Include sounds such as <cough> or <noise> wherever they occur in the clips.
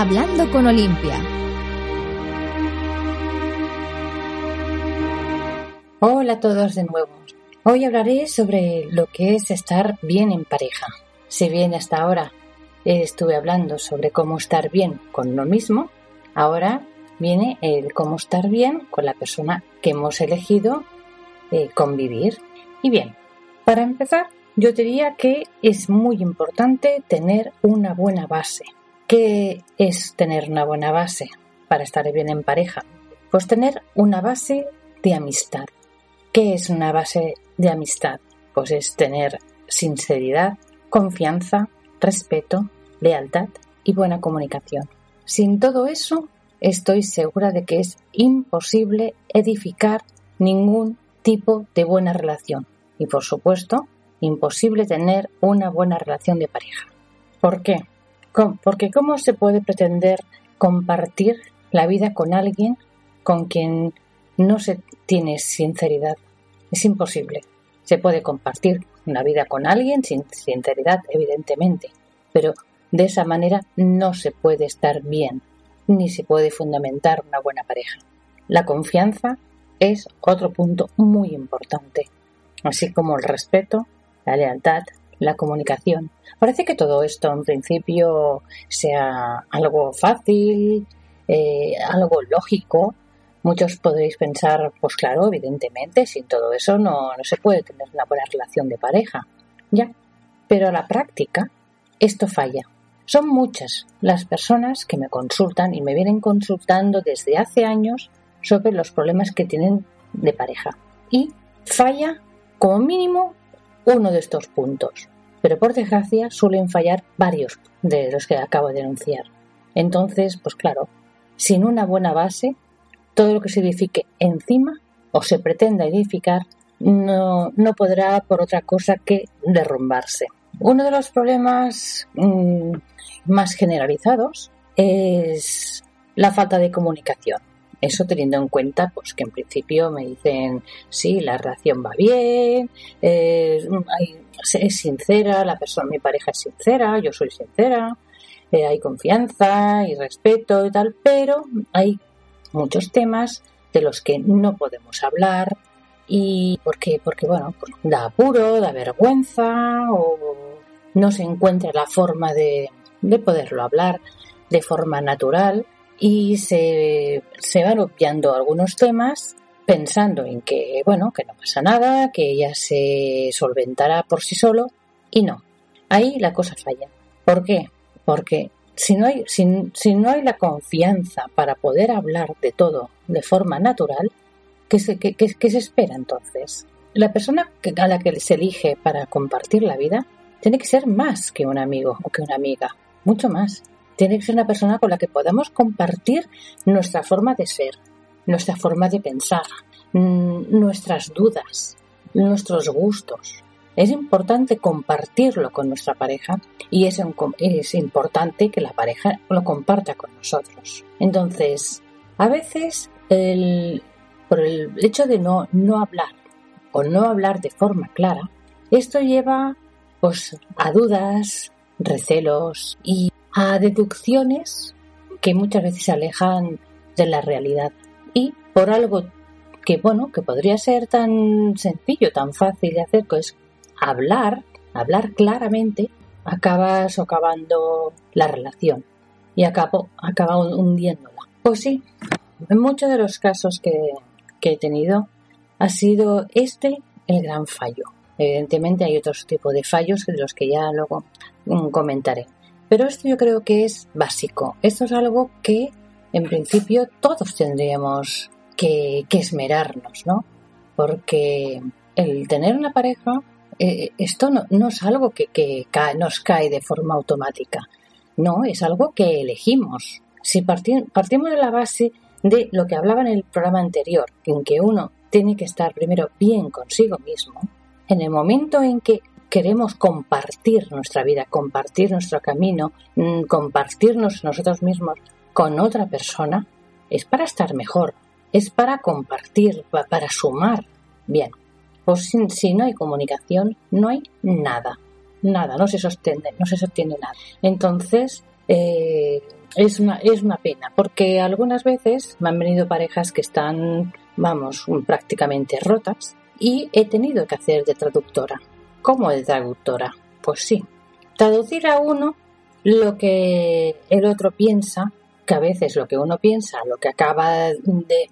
Hablando con Olimpia. Hola a todos de nuevo. Hoy hablaré sobre lo que es estar bien en pareja. Si bien hasta ahora estuve hablando sobre cómo estar bien con lo mismo, ahora viene el cómo estar bien con la persona que hemos elegido eh, convivir. Y bien, para empezar, yo diría que es muy importante tener una buena base. ¿Qué es tener una buena base para estar bien en pareja? Pues tener una base de amistad. ¿Qué es una base de amistad? Pues es tener sinceridad, confianza, respeto, lealtad y buena comunicación. Sin todo eso, estoy segura de que es imposible edificar ningún tipo de buena relación. Y por supuesto, imposible tener una buena relación de pareja. ¿Por qué? Porque ¿cómo se puede pretender compartir la vida con alguien con quien no se tiene sinceridad? Es imposible. Se puede compartir una vida con alguien sin sinceridad, evidentemente, pero de esa manera no se puede estar bien, ni se puede fundamentar una buena pareja. La confianza es otro punto muy importante, así como el respeto, la lealtad, la comunicación. Parece que todo esto en principio sea algo fácil, eh, algo lógico. Muchos podréis pensar, pues claro, evidentemente, sin todo eso no, no se puede tener una buena relación de pareja. Ya, pero a la práctica esto falla. Son muchas las personas que me consultan y me vienen consultando desde hace años sobre los problemas que tienen de pareja. Y falla como mínimo uno de estos puntos. Pero por desgracia suelen fallar varios de los que acabo de denunciar. Entonces, pues claro, sin una buena base, todo lo que se edifique encima o se pretenda edificar no, no podrá por otra cosa que derrumbarse. Uno de los problemas mm, más generalizados es la falta de comunicación. Eso teniendo en cuenta pues que en principio me dicen sí, la relación va bien, eh, es sincera, la persona, mi pareja es sincera, yo soy sincera, eh, hay confianza y respeto y tal, pero hay muchos temas de los que no podemos hablar y porque porque bueno pues da apuro, da vergüenza o no se encuentra la forma de, de poderlo hablar de forma natural y se, se van obviando algunos temas pensando en que, bueno, que no pasa nada, que ella se solventará por sí solo y no. Ahí la cosa falla. ¿Por qué? Porque si no hay, si, no hay la confianza para poder hablar de todo de forma natural, ¿qué se, qué, qué se espera entonces? La persona a la que se elige para compartir la vida tiene que ser más que un amigo o que una amiga, mucho más tiene que ser una persona con la que podamos compartir nuestra forma de ser, nuestra forma de pensar, mm, nuestras dudas, nuestros gustos. Es importante compartirlo con nuestra pareja y es, es importante que la pareja lo comparta con nosotros. Entonces, a veces, por el hecho de no, no hablar o no hablar de forma clara, esto lleva pues, a dudas, recelos y a deducciones que muchas veces se alejan de la realidad. Y por algo que bueno que podría ser tan sencillo tan fácil de hacer que es hablar hablar claramente acaba socavando la relación y acabo, acaba hundiéndola. Pues sí en muchos de los casos que, que he tenido ha sido este el gran fallo. Evidentemente hay otros tipos de fallos de los que ya luego mm, comentaré pero esto yo creo que es básico. Esto es algo que, en principio, todos tendríamos que, esmerarnos, ¿no? Porque el tener una pareja eh, esto no, es algo que, que nos cae de forma automática. No, es algo que elegimos. Si partimos de la base de lo que hablaba en el programa anterior, en que uno tiene que estar primero bien consigo mismo, en el momento en que queremos compartir nuestra vida, compartir nuestro camino, mm, compartirnos nosotros mismos con otra persona, es para estar mejor, es para compartir, para sumar. Bien, pues si, no hay comunicación, no hay nada, nada, no se sostiene, no se sostiene nada. Entonces, eh, es, una, es una pena, porque algunas veces me han venido parejas que están, vamos, prácticamente rotas y he tenido que hacer de traductora. ¿Cómo de traductora? Pues sí, traducir a uno lo que el otro piensa, que a veces lo que uno piensa, lo que acaba de,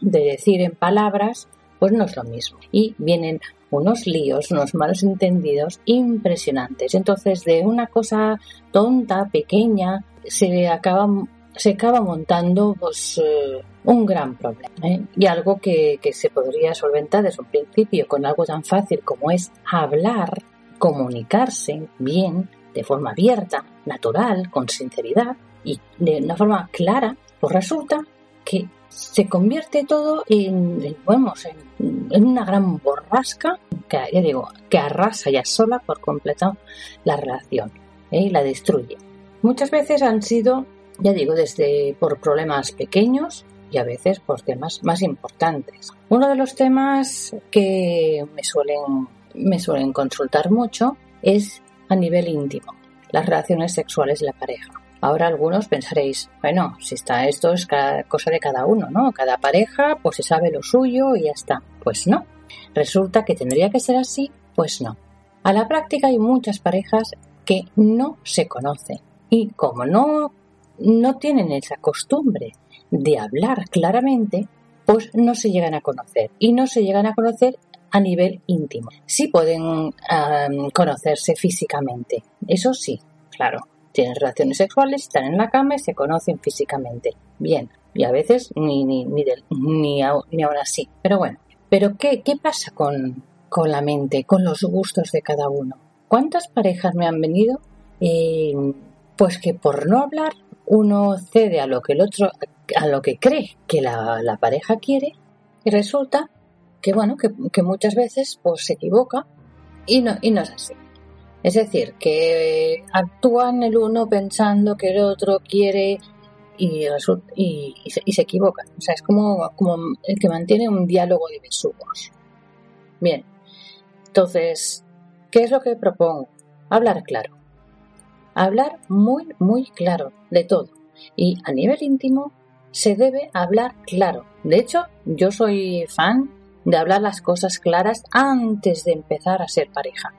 de decir en palabras, pues no es lo mismo. Y vienen unos líos, unos malos entendidos impresionantes. Entonces, de una cosa tonta, pequeña, se acaba, se acaba montando pues, eh, un gran problema. ¿eh? Y algo que, que se podría solventar desde un principio con algo tan fácil como es hablar, comunicarse bien, de forma abierta, natural, con sinceridad y de una forma clara, pues resulta que se convierte todo en, en, una gran borrasca que, ya digo, que arrasa ya sola por completo la relación ¿eh? y la destruye. Muchas veces han sido, ya digo, desde por problemas pequeños y a veces por temas más importantes. Uno de los temas que me suelen, me suelen consultar mucho es a nivel íntimo, las relaciones sexuales de la pareja. Ahora algunos pensaréis, bueno, si está esto es cosa de cada uno, ¿no? Cada pareja pues se sabe lo suyo y ya está. Pues no. Resulta que tendría que ser así, pues no. A la práctica hay muchas parejas que no se conocen y como no no tienen esa costumbre de hablar claramente, pues no se llegan a conocer y no se llegan a conocer a nivel íntimo. Sí pueden conocerse físicamente, eso sí, claro, tienen relaciones sexuales, están en la cama y se conocen físicamente. Bien, y a veces ni, ni, ni, ni, aún así. Pero bueno, ¿pero qué, qué pasa con, con la mente, con los gustos de cada uno? ¿Cuántas parejas me han venido? Eh, pues que por no hablar uno cede a lo que el otro, a lo que cree que la, la pareja quiere y resulta que bueno, que, que, muchas veces pues se equivoca y no, y no es así. Es decir, que actúan el uno pensando que el otro quiere y, y, y, se, y se, equivocan. O sea, es como, como el que mantiene un diálogo de besugos. Bien, entonces, ¿qué es lo que propongo? Hablar claro. Hablar muy, muy claro de todo. Y a nivel íntimo se debe hablar claro. De hecho, yo soy fan de hablar las cosas claras antes de empezar a ser pareja.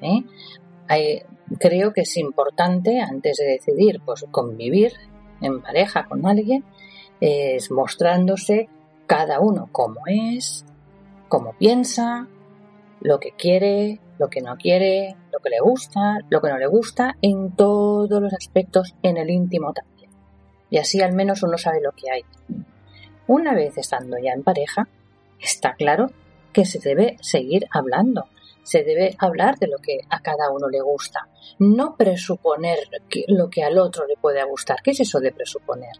¿eh? creo que es importante antes de decidir pues convivir en pareja con alguien es mostrándose cada uno como es, cómo piensa, lo que quiere, lo que no quiere, lo que le gusta, lo que no le gusta, en todos los aspectos, en el íntimo también. Y así al menos uno sabe lo que hay. Una vez estando ya en pareja, está claro que se debe seguir hablando, se debe hablar de lo que a cada uno le gusta, no presuponer lo que al otro le puede gustar. ¿Qué es eso de presuponer?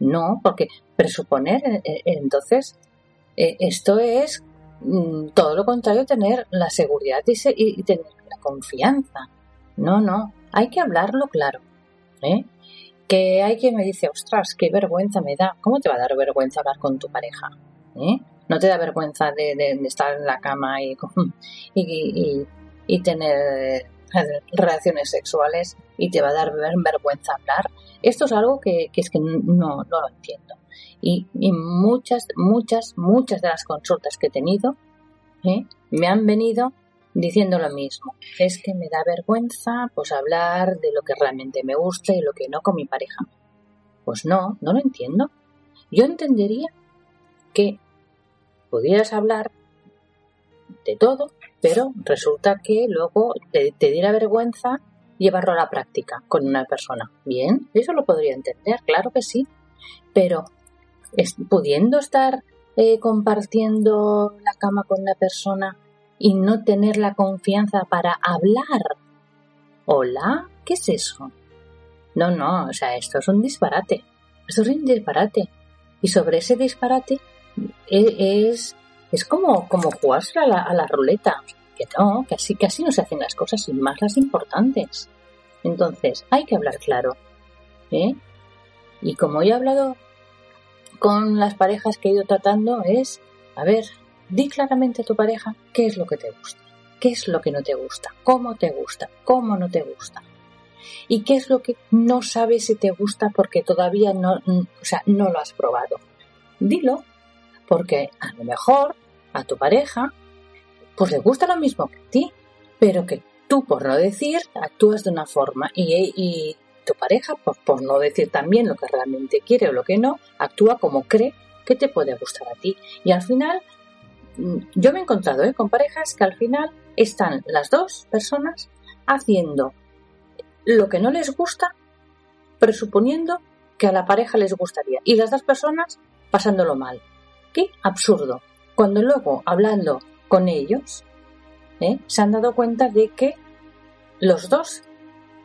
No, porque presuponer, eh, eh, entonces, eh, esto es mm, todo lo contrario, tener la seguridad y, tener la confianza. No, no, hay que hablarlo claro. Que hay quien me dice, ostras, qué vergüenza me da. ¿Cómo te va a dar vergüenza hablar con tu pareja? ¿Eh? no te da vergüenza de, estar en la cama <laughs> y, y, tener relaciones sexuales y te va a dar vergüenza hablar. Esto es algo que, es que no, lo entiendo. Y, muchas, muchas, muchas de las consultas que he tenido ¿eh? me han venido diciendo lo mismo. Es que me da vergüenza pues hablar de lo que realmente me gusta y lo que no con mi pareja. Pues no, no lo entiendo. Yo entendería que pudieras hablar de todo, pero resulta que luego te, diera vergüenza llevarlo a la práctica con una persona. Bien, eso lo podría entender, claro que sí, pero pudiendo estar eh, compartiendo la cama con una persona y no tener la confianza para hablar. ¿Hola? ¿Qué es eso? No, no, o sea, esto es un disparate. Esto es un disparate. Y sobre ese disparate e, es, es como, como jugarse a la, a la ruleta. Que no, que así, que así no se hacen las cosas y más las importantes. Entonces, hay que hablar claro. ¿eh? Y como he hablado con las parejas que he ido tratando, es, a ver, di claramente a tu pareja qué es lo que te gusta, qué es lo que no te gusta, cómo te gusta, cómo no te gusta. Y qué es lo que no sabes si te gusta porque todavía no, o sea, no lo has probado. Dilo, porque a lo mejor a tu pareja pues le gusta lo mismo que a ti, pero que tú, por no decir, actúas de una forma y, tu pareja, por, por, no decir también lo que realmente quiere o lo que no, actúa como cree que te puede gustar a ti. Y al final, mm, yo me he encontrado ¿eh? con parejas que al final están las dos personas haciendo lo que no les gusta, presuponiendo que a la pareja les gustaría. Y las dos personas pasándolo mal. Qué absurdo. Cuando luego, hablando con ellos, ¿eh? se han dado cuenta de que los dos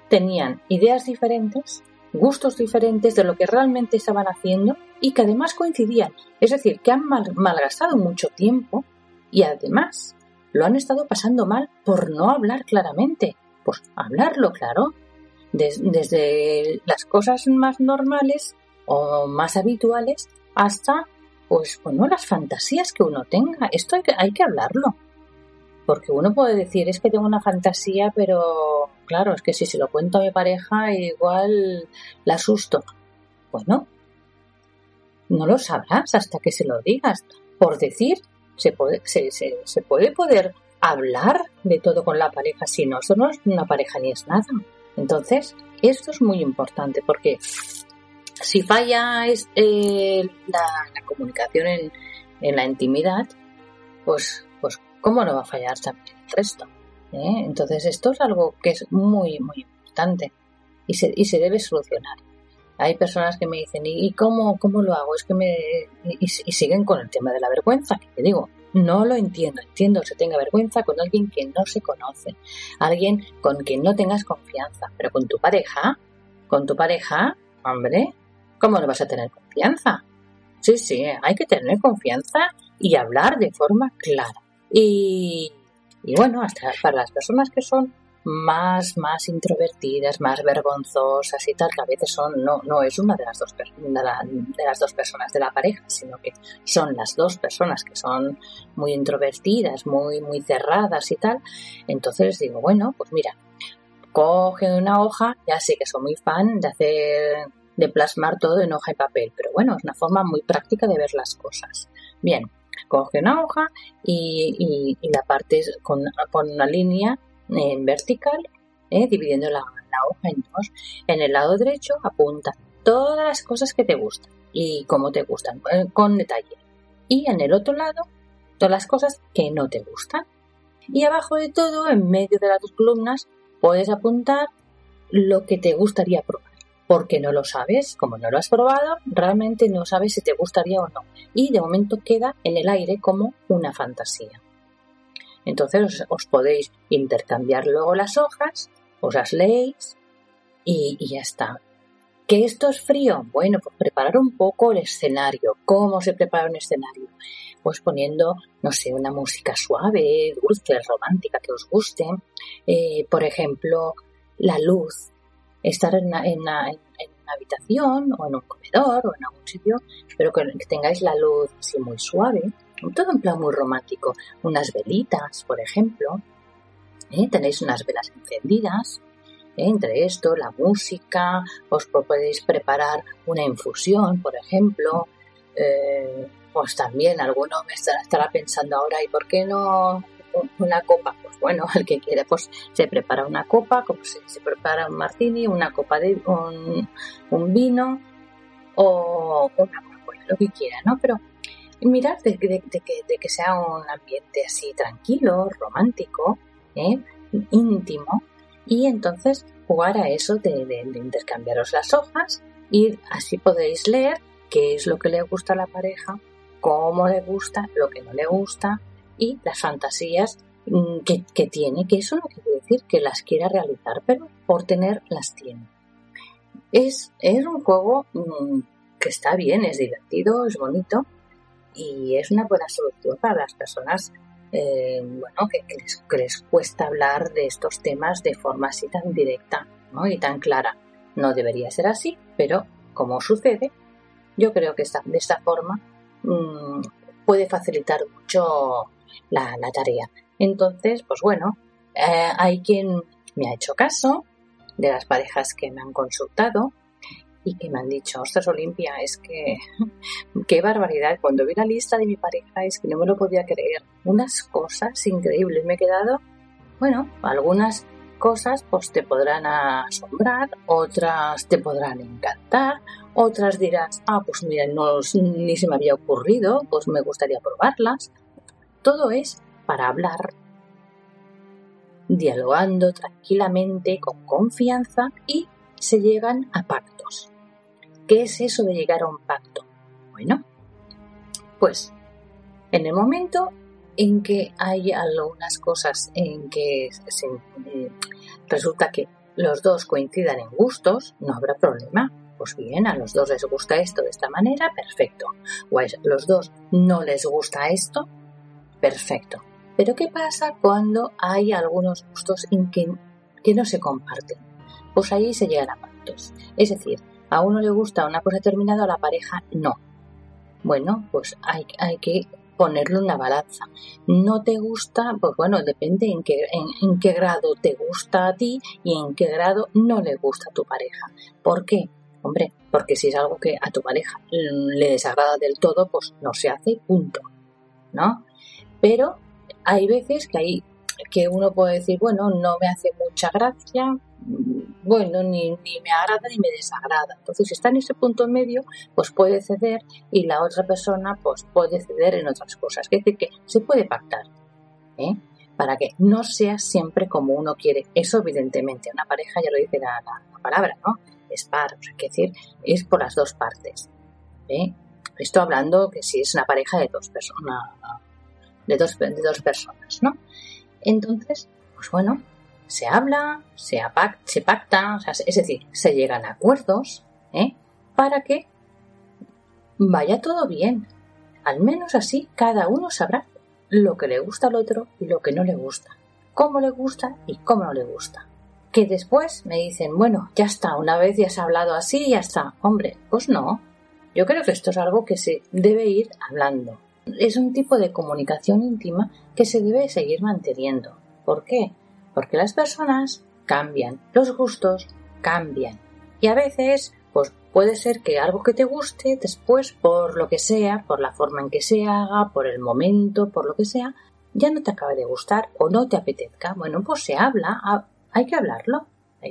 tenían ideas diferentes, gustos diferentes de lo que realmente estaban haciendo y que además coincidían. Es decir, que han malgastado mucho tiempo y además lo han estado pasando mal por no hablar claramente. Pues hablarlo claro, desde las cosas más normales o más habituales hasta pues bueno las fantasías que uno tenga esto hay que, hay que hablarlo porque uno puede decir es que tengo una fantasía pero claro es que si se lo cuento a mi pareja igual la asusto. Bueno no lo sabrás hasta que se lo digas. Por decir se puede poder hablar de todo con la pareja. Si no es una pareja ni es nada. Entonces, esto es muy importante porque si falla es, eh, la, comunicación en, la intimidad, pues, pues ¿cómo no va a fallar también el resto? ¿Eh? Entonces, esto es algo que es muy, muy importante y se, y se debe solucionar. Hay personas que me dicen, ¿y cómo, cómo lo hago? Es que me... Y, siguen con el tema de la vergüenza, que te digo, no lo entiendo. Entiendo que se tenga vergüenza con alguien que no se conoce, alguien con quien no tengas confianza, pero con tu pareja, con tu pareja, hombre, ¿cómo no vas a tener confianza? Sí, sí, hay que tener confianza y hablar de forma clara. Y, y bueno, hasta para las personas que son más, más introvertidas, más vergonzosas y tal, que a veces son, no, no es una de las dos, de, de las dos personas de la pareja, sino que son las dos personas que son muy introvertidas, muy, muy cerradas y tal. Entonces digo, bueno, pues mira, coge una hoja, ya sé que soy muy fan de hacer, de plasmar todo en hoja y papel, pero bueno, es una forma muy práctica de ver las cosas. Bien, coge una hoja y, la parte con, con una línea en vertical, ¿eh? dividiendo la, hoja en dos. En el lado derecho apunta todas las cosas que te gustan y cómo te gustan, eh, con detalle. Y en el otro lado, todas las cosas que no te gustan. Y abajo de todo, en medio de las dos columnas, puedes apuntar lo que te gustaría probar. Porque no lo sabes, como no lo has probado, realmente no sabes si te gustaría o no. Y de momento queda en el aire como una fantasía. Entonces os, podéis intercambiar luego las hojas, os las leéis y, ya está. ¿Que esto es frío? Bueno, pues preparar un poco el escenario. ¿Cómo se prepara un escenario? Pues poniendo, no sé, una música suave, dulce, romántica, que os guste. Eh, por ejemplo, la luz. Estar en una, habitación o en un comedor o en algún sitio, pero que tengáis la luz así muy suave todo en plan muy romántico. Unas velitas, por ejemplo. ¿eh? Tenéis unas velas encendidas. ¿eh? Entre esto, la música, os podéis preparar una infusión, por ejemplo. Eh, pues también alguno me estará, pensando ahora, ¿y por qué no una copa? Pues bueno, <laughs> el que quiere, pues se prepara una copa, como se, prepara un martini, una copa de un, vino o una lo que quiera, ¿no? Pero mirar de, que, sea un ambiente así tranquilo, romántico, ¿eh? íntimo, y entonces jugar a eso de, de, intercambiaros las hojas y así podéis leer qué es lo que le gusta a la pareja, cómo le gusta, lo que no le gusta y las fantasías mm, que, tiene, que eso no quiere decir que las quiera realizar, pero por tener las tiene. Es, es un juego mm, que está bien, es divertido, es bonito y es una buena solución para las personas eh, bueno, que, les, cuesta hablar de estos temas de forma así tan directa ¿no? y tan clara. No debería ser así, pero como sucede, yo creo que de esta forma mm, puede facilitar mucho la, tarea. Entonces, pues bueno, eh, hay quien me ha hecho caso de las parejas que me han consultado y que me han dicho, ostras Olimpia, es que <laughs> qué barbaridad, cuando vi la lista de mi pareja es que no me lo podía creer, unas cosas increíbles, me he quedado, bueno, algunas cosas pues te podrán asombrar, otras te podrán encantar, otras dirás, ah, pues mira, no, ni se me había ocurrido, pues me gustaría probarlas. Todo es para hablar, dialogando tranquilamente, con confianza y se llegan a pactos. ¿Qué es eso de llegar a un pacto? Bueno, pues en el momento en que hay algunas cosas en que eh, resulta que los dos coincidan en gustos, no habrá problema. Pues bien, a los dos les gusta esto de esta manera, perfecto. O a los dos no les gusta esto, perfecto. Pero ¿qué pasa cuando hay algunos gustos que, que no se comparten? Pues ahí se llegan a pactos. Es decir, a uno le gusta una cosa determinada, a la pareja no. Bueno, pues hay, hay que ponerlo en la balanza. ¿No te gusta? Pues bueno, depende en qué, en, qué grado te gusta a ti y en qué grado no le gusta a tu pareja. ¿Por qué? Hombre, porque si es algo que a tu pareja le desagrada del todo, pues no se hace, punto. ¿No? Pero hay veces que hay que uno puede decir, bueno, no me hace mucha gracia, bueno, ni, ni, me agrada ni me desagrada. Entonces, si está en ese punto medio, pues puede ceder y la otra persona pues puede ceder en otras cosas. Es decir, que se puede pactar, ¿eh? Para que no sea siempre como uno quiere. Eso, evidentemente, una pareja, ya lo dice la, palabra, ¿no? Es par, que decir, es por las dos partes. ¿eh? Esto hablando que si es una pareja de dos personas, de dos, de dos personas, ¿no? Entonces, pues bueno, se habla, se, se pacta, es decir, se llegan a acuerdos ¿eh? para que vaya todo bien. Al menos así cada uno sabrá lo que le gusta al otro y lo que no le gusta, cómo le gusta y cómo no le gusta. Que después me dicen, bueno, ya está, una vez ya se ha hablado así, ya está. Hombre, pues no. Yo creo que esto es algo que se debe ir hablando. Es un tipo de comunicación íntima que se debe seguir manteniendo. ¿Por qué? porque las personas cambian, los gustos cambian. Y a veces, pues puede ser que algo que te guste después, por lo que sea, por la forma en que se haga, por el momento, por lo que sea, ya no te acabe de gustar o no te apetezca. Bueno, pues se habla, hay que hablarlo.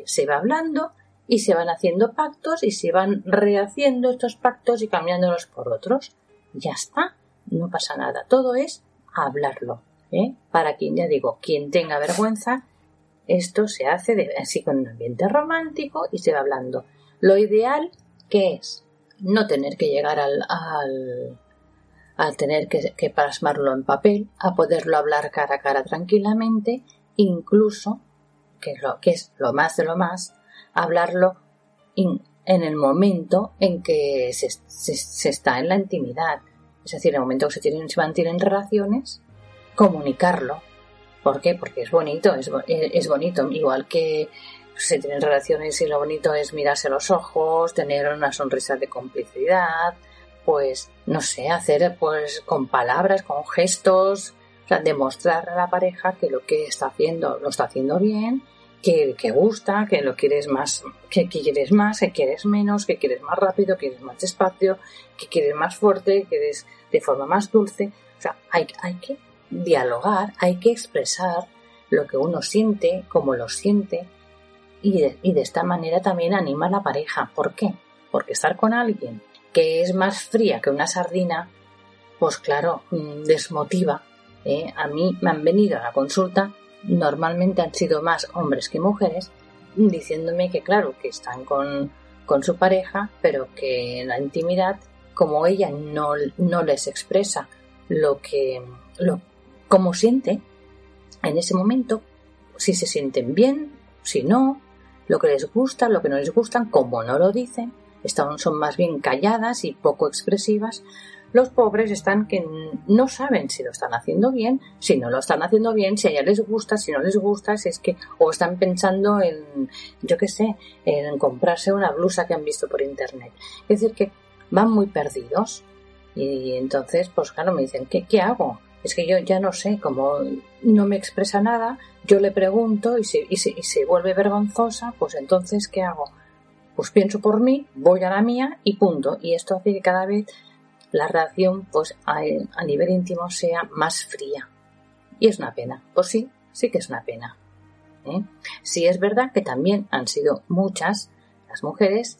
Se va hablando y se van haciendo pactos y se van rehaciendo estos pactos y cambiándolos por otros. Ya está, no pasa nada. Todo es hablarlo. ¿eh? Para quien, ya digo, quien tenga vergüenza, esto se hace de, así con un ambiente romántico y se va hablando. Lo ideal, que es? No tener que llegar al, al, tener que, que, plasmarlo en papel, a poderlo hablar cara a cara tranquilamente, incluso, que es lo, que es lo más de lo más, hablarlo en el momento en que se, se, está en la intimidad. Es decir, en el momento que se, tienen, se mantienen relaciones, comunicarlo. ¿Por qué? Porque es bonito, es, es bonito. Igual que se tienen relaciones y lo bonito es mirarse los ojos, tener una sonrisa de complicidad, pues no sé, hacer pues con palabras, con gestos, o demostrar a la pareja que lo que está haciendo lo está haciendo bien, que, que gusta, que lo quieres más, que, quieres más, que quieres menos, que quieres más rápido, que quieres más despacio, que quieres más fuerte, que quieres de forma más dulce. O sea, hay, hay que dialogar, hay que expresar lo que uno siente, cómo lo siente, y de, esta manera también anima a la pareja. ¿Por qué? Porque estar con alguien que es más fría que una sardina, pues claro, mm, desmotiva. ¿eh? A mí me han venido a la consulta, normalmente han sido más hombres que mujeres, diciéndome que claro, que están con, con su pareja, pero que en la intimidad, como ella no, no les expresa lo que, lo, cómo siente, en ese momento si se sienten bien, si no, lo que les gusta, lo que no les gustan, como no lo dicen, están, son más bien calladas y poco expresivas, los pobres están que no saben si lo están haciendo bien, si no lo están haciendo bien, si a ella les gusta, si no les gusta, si es que, o están pensando en, yo qué sé, en comprarse una blusa que han visto por internet. Es decir, que van muy perdidos. Y entonces, pues claro, me dicen, ¿qué, qué hago? Es que yo ya no sé, como no me expresa nada, yo le pregunto y se, y se, y se vuelve vergonzosa, pues entonces, ¿qué hago? Pues pienso por mí, voy a la mía y punto. Y esto hace que cada vez la relación pues a, nivel íntimo sea más fría. Y es una pena. Pues sí, sí que es una pena. ¿eh? Sí es verdad que también han sido muchas las mujeres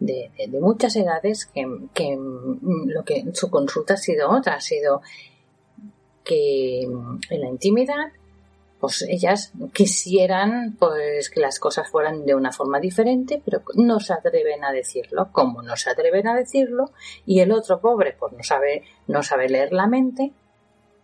de, muchas edades que, que, lo que su consulta ha sido otra, ha sido que en la intimidad pues ellas quisieran pues que las cosas fueran de una forma diferente, pero no se atreven a decirlo. Como no se atreven a decirlo y el otro pobre pues no sabe no sabe leer la mente,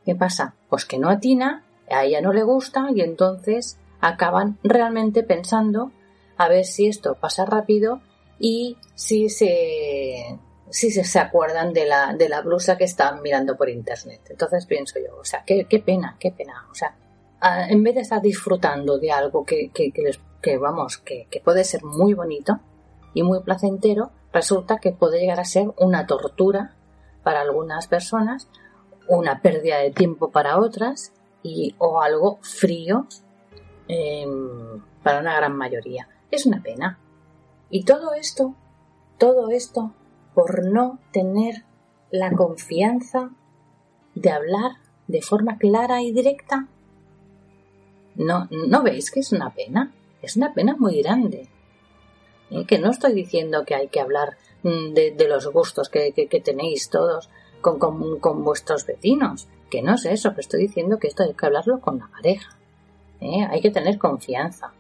¿qué pasa? Pues que no atina, a ella no le gusta y entonces acaban realmente pensando a ver si esto pasa rápido y si se si se, acuerdan de la, de la blusa que están mirando por internet. Entonces pienso yo, o sea, qué, qué pena, qué pena. O sea, en vez de estar disfrutando de algo que, que, que, vamos, que, que, puede ser muy bonito y muy placentero, resulta que puede llegar a ser una tortura para algunas personas, una pérdida de tiempo para otras y, o algo frío em, para una gran mayoría. Es una pena. Y todo esto, todo esto por no tener la confianza de hablar de forma clara y directa ¿No, ¿No veis que es una pena? Es una pena muy grande. ¿Eh? Que no estoy diciendo que hay que hablar mm, de, los gustos que, tenéis todos con, vuestros vecinos. Que no es eso, que estoy diciendo que esto hay que hablarlo con la pareja. ¿Eh? Hay que tener confianza.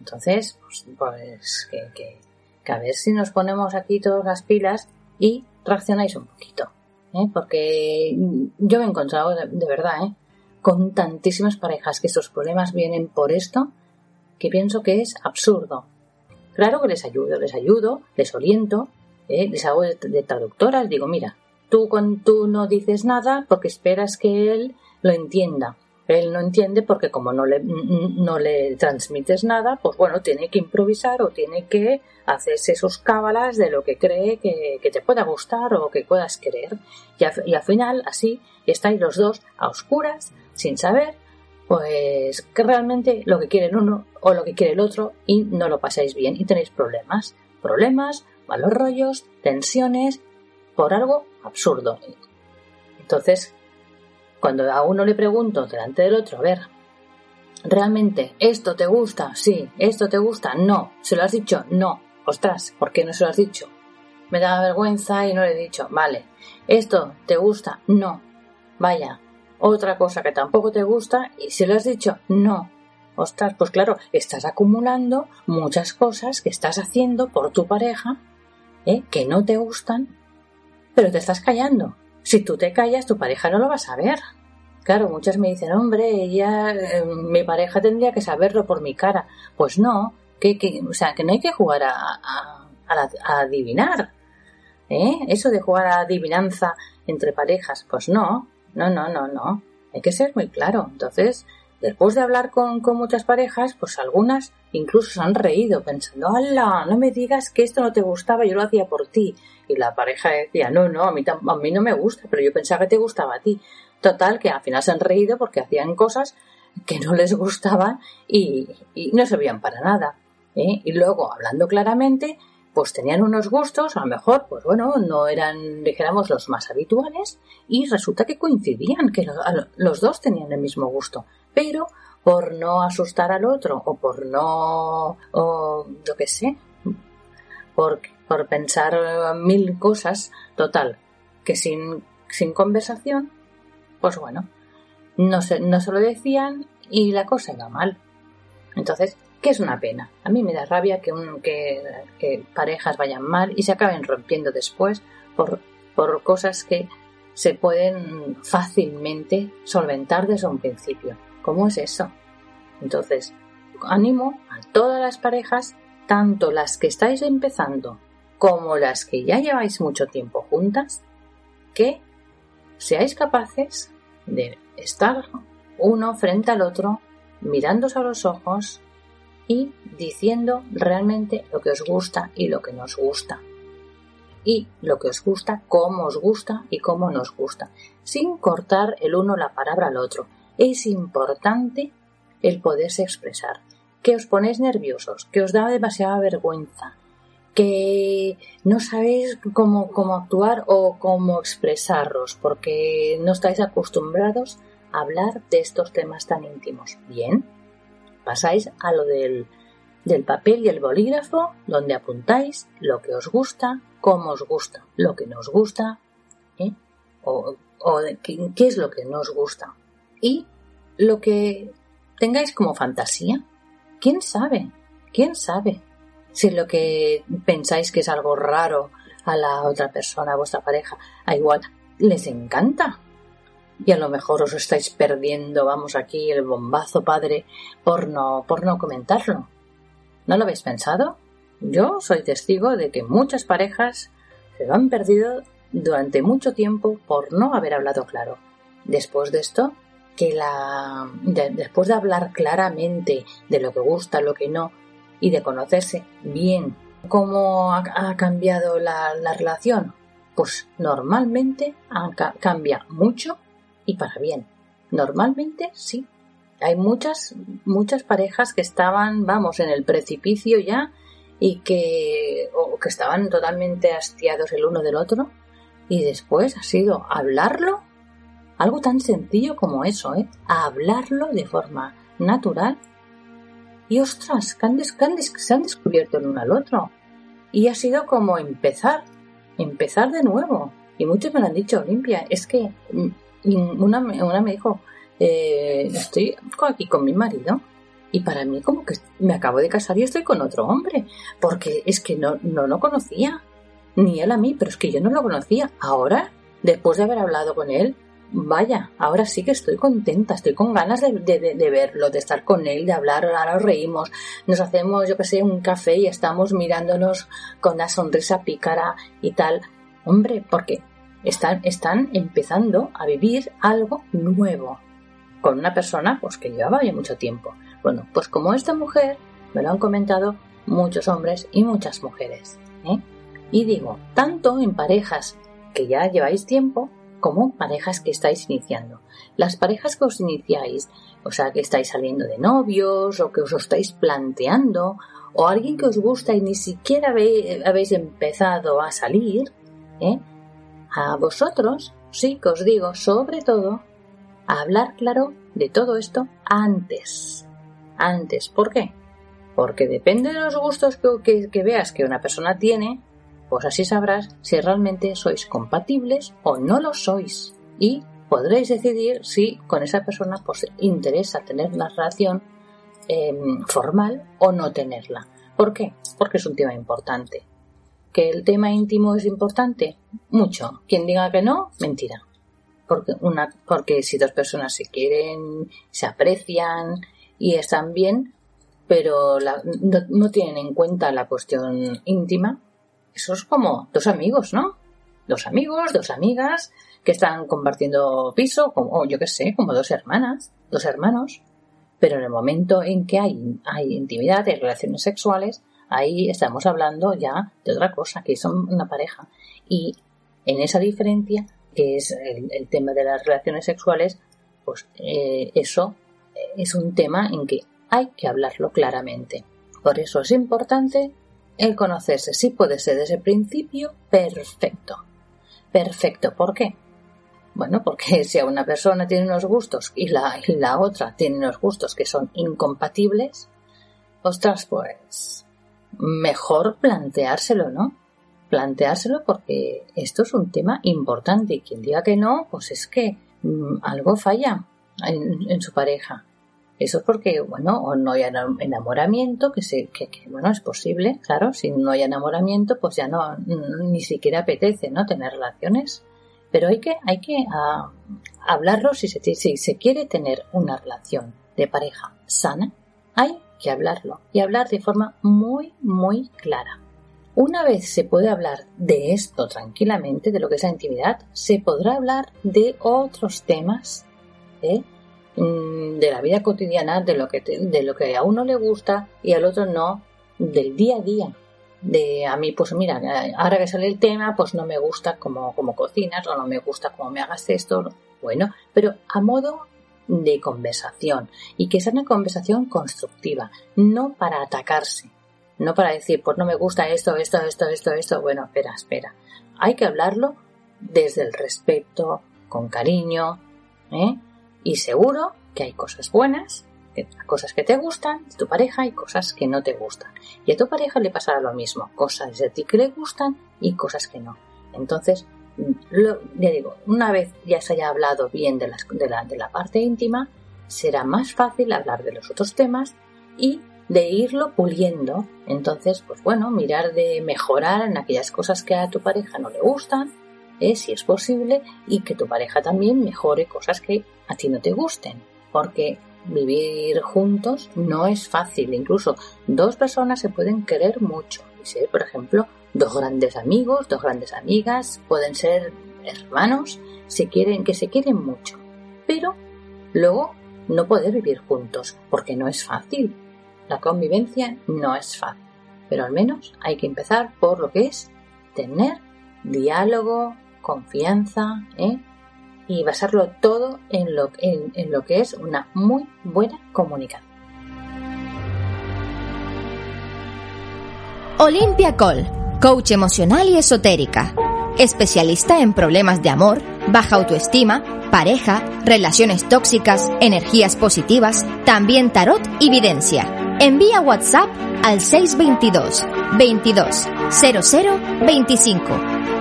Entonces, pues, pues que, que, a ver si nos ponemos aquí todas las pilas y reaccionáis un poquito. ¿eh? Porque yo me he encontrado de, de verdad, ¿eh? Con tantísimas parejas que estos problemas vienen por esto, que pienso que es absurdo. Claro que les ayudo, les ayudo, les oriento, ¿eh? les hago de, traductora, les digo, mira, tú, con, tú no dices nada porque esperas que él lo entienda. Él no entiende porque como no le, no le transmites nada, pues bueno, tiene que improvisar o tiene que hacerse sus cábalas de lo que cree que, te pueda gustar o que puedas querer. Y, y al final, así, estáis los dos a oscuras, sin saber, pues que realmente lo que quiere uno o lo que quiere el otro y no lo pasáis bien y tenéis problemas. Problemas, malos rollos, tensiones, por algo absurdo. Entonces, cuando a uno le pregunto delante del otro, a ver, ¿realmente esto te gusta? Sí, ¿esto te gusta? No. ¿Se lo has dicho? No. Ostras, ¿por qué no se lo has dicho? Me da vergüenza y no le he dicho. Vale. ¿Esto te gusta? No. Vaya, otra cosa que tampoco te gusta y si lo has dicho no. Ostras, pues claro, estás acumulando muchas cosas que estás haciendo por tu pareja ¿eh? que no te gustan, pero te estás callando. Si tú te callas, tu pareja no lo va a saber. Claro, muchas me dicen, hombre, ella, eh, mi pareja tendría que saberlo por mi cara. Pues no, que, que o sea, que no hay que jugar a, a, a adivinar. ¿Eh? Eso de jugar a adivinanza entre parejas, pues no, no, no, no, no. Hay que ser muy claro. Entonces, después de hablar con, muchas parejas, pues algunas incluso se han reído pensando, ¡hala! No me digas que esto no te gustaba, yo lo hacía por ti. Y la pareja decía, no, no, a mí, a mí no me gusta, pero yo pensaba que te gustaba a ti. Total, que al final se han reído porque hacían cosas que no les gustaban y, no servían para nada. ¿eh? Y luego, hablando claramente, pues tenían unos gustos, a lo mejor, pues bueno, no eran, dijéramos, los más habituales, y resulta que coincidían, que los dos tenían el mismo gusto, pero por no asustar al otro, o por no, o yo qué sé, por, por pensar mil cosas, total, que sin, sin conversación, pues bueno, no se, no se lo decían y la cosa iba mal. Entonces, es una pena. A mí me da rabia que, que, parejas vayan mal y se acaben rompiendo después por, por cosas que se pueden fácilmente solventar desde un principio, ¿Cómo es eso? Entonces, animo a todas las parejas, tanto las que estáis empezando como las que ya lleváis mucho tiempo juntas, que seáis capaces de estar uno frente al otro, mirándose a los ojos y diciendo realmente lo que os gusta y lo que nos gusta. Y lo que os gusta, cómo os gusta y cómo nos gusta, sin cortar el uno la palabra al otro. Es importante el poderse expresar. Que os ponéis nerviosos, que os da demasiada vergüenza, que no sabéis cómo, cómo actuar o cómo expresaros, porque no estáis acostumbrados a hablar de estos temas tan íntimos. Bien, pasáis a lo del, del papel y el bolígrafo, donde apuntáis lo que os gusta, cómo os gusta, lo que nos gusta, ¿eh? o, o qué, qué es lo que nos gusta. Y lo que tengáis como fantasía. ¿Quién sabe? ¿Quién sabe? Si lo que pensáis que es algo raro a la otra persona, a vuestra pareja, a igual les encanta. Y a lo mejor os estáis perdiendo, vamos aquí, el bombazo padre por no, por no comentarlo. ¿No lo habéis pensado? Yo soy testigo de que muchas parejas se lo han perdido durante mucho tiempo por no haber hablado claro. Después de esto, que la después de hablar claramente de lo que gusta, lo que no, y de conocerse bien cómo ha, cambiado la, relación, pues normalmente cambia mucho y para bien. Normalmente sí. Hay muchas, muchas parejas que estaban, vamos, en el precipicio ya y que, o que estaban totalmente hastiados el uno del otro y después ha sido hablarlo algo tan sencillo como eso, ¿eh? Hablarlo de forma natural. Y ostras, que han, se han descubierto el uno al otro. Y ha sido como empezar, empezar de nuevo. Y muchos me lo han dicho, Olimpia, es que una, una me dijo, eh, estoy aquí con mi marido y para mí como que me acabo de casar y estoy con otro hombre, porque es que no, no lo conocía, ni él a mí, pero es que yo no lo conocía. Ahora, después de haber hablado con él, Vaya, ahora sí que estoy contenta, estoy con ganas de, de, verlo, de estar con él, de hablar, ahora nos reímos, nos hacemos, yo que sé, un café y estamos mirándonos con una sonrisa pícara y tal. Hombre, porque están, están empezando a vivir algo nuevo con una persona pues que llevaba ya mucho tiempo. Bueno, pues como esta mujer, me lo han comentado muchos hombres y muchas mujeres. ¿eh? Y digo, tanto en parejas que ya lleváis tiempo, como parejas que estáis iniciando. Las parejas que os iniciáis, o sea, que estáis saliendo de novios o que os estáis planteando, o alguien que os gusta y ni siquiera habéis empezado a salir, ¿eh? A vosotros sí que os digo, sobre todo, hablar claro de todo esto antes. Antes, ¿por qué? Porque depende de los gustos que veas que una persona tiene, pues así sabrás si realmente sois compatibles o no lo sois y podréis decidir si con esa persona pues interesa tener una relación em, formal o no tenerla. ¿Por qué? Porque es un tema importante. ¿Que el tema íntimo es importante? Mucho. Quien diga que no, mentira. Porque, una, porque si dos personas se quieren, se aprecian y están bien, pero no tienen en cuenta la cuestión íntima, eso es como dos amigos, ¿no? Dos amigos, dos amigas que están compartiendo piso, o yo qué sé, como dos hermanas, dos hermanos. Pero en el momento en que hay, hay intimidad, hay relaciones sexuales, ahí estamos hablando ya de otra cosa, que son una pareja. Y en esa diferencia, que es el, tema de las relaciones sexuales, pues eh, eso es un tema en que hay que hablarlo claramente. Por eso es importante el conocerse, si puede ser desde el principio, perfecto. Perfecto, ¿por qué? Bueno, porque <laughs> si a una persona tiene unos gustos y la, y la otra tiene unos gustos que son incompatibles, ostras, pues mejor planteárselo, ¿no? Planteárselo porque esto es un tema importante y quien diga que no, pues es que mm, algo falla en, su pareja. Eso es porque, bueno, o no hay enamoramiento, que, se, que, bueno, es posible, claro, si no hay enamoramiento, pues ya no, ni siquiera apetece, ¿no? Tener relaciones. Pero hay que, hay que ah, hablarlo si se, si se quiere tener una relación de pareja sana, hay que hablarlo y hablar de forma muy, muy clara. Una vez se puede hablar de esto tranquilamente, de lo que es la intimidad, se podrá hablar de otros temas, ¿eh? mm, de la vida cotidiana, de lo, que de lo que a uno le gusta y al otro no, del día a día. De a mí, pues mira, ahora que sale el tema, pues no me gusta como, como cocinas o no me gusta cómo me hagas esto. Bueno, pero a modo de conversación y que sea una conversación constructiva, no para atacarse, no para decir, pues no me gusta esto, esto, esto, esto, esto. Bueno, espera, espera. Hay que hablarlo desde el respeto, con cariño, ¿eh? Y seguro que hay cosas buenas, cosas que te gustan de tu pareja y cosas que no te gustan. Y a tu pareja le pasará lo mismo, cosas de ti que le gustan y cosas que no. Entonces, lo, ya digo, una vez ya se haya hablado bien de, de, la, de la parte íntima, será más fácil hablar de los otros temas y de irlo puliendo. Entonces, pues bueno, mirar de mejorar en aquellas cosas que a tu pareja no le gustan, eh, si es posible, y que tu pareja también mejore cosas que a ti no te gusten. Porque vivir juntos no es fácil. Incluso dos personas se pueden querer mucho. Y por ejemplo, dos grandes amigos, dos grandes amigas, pueden ser hermanos, se quieren, que se quieren mucho. Pero luego no poder vivir juntos, porque no es fácil. La convivencia no es fácil, pero al menos hay que empezar por lo que es tener diálogo, confianza, ¿eh? y basarlo todo en lo, en lo que es una muy buena comunicación. Olimpia Col, coach emocional y esotérica, especialista en problemas de amor, baja autoestima, pareja, relaciones tóxicas, energías positivas, también tarot y videncia Envía WhatsApp al 622 22 00 25.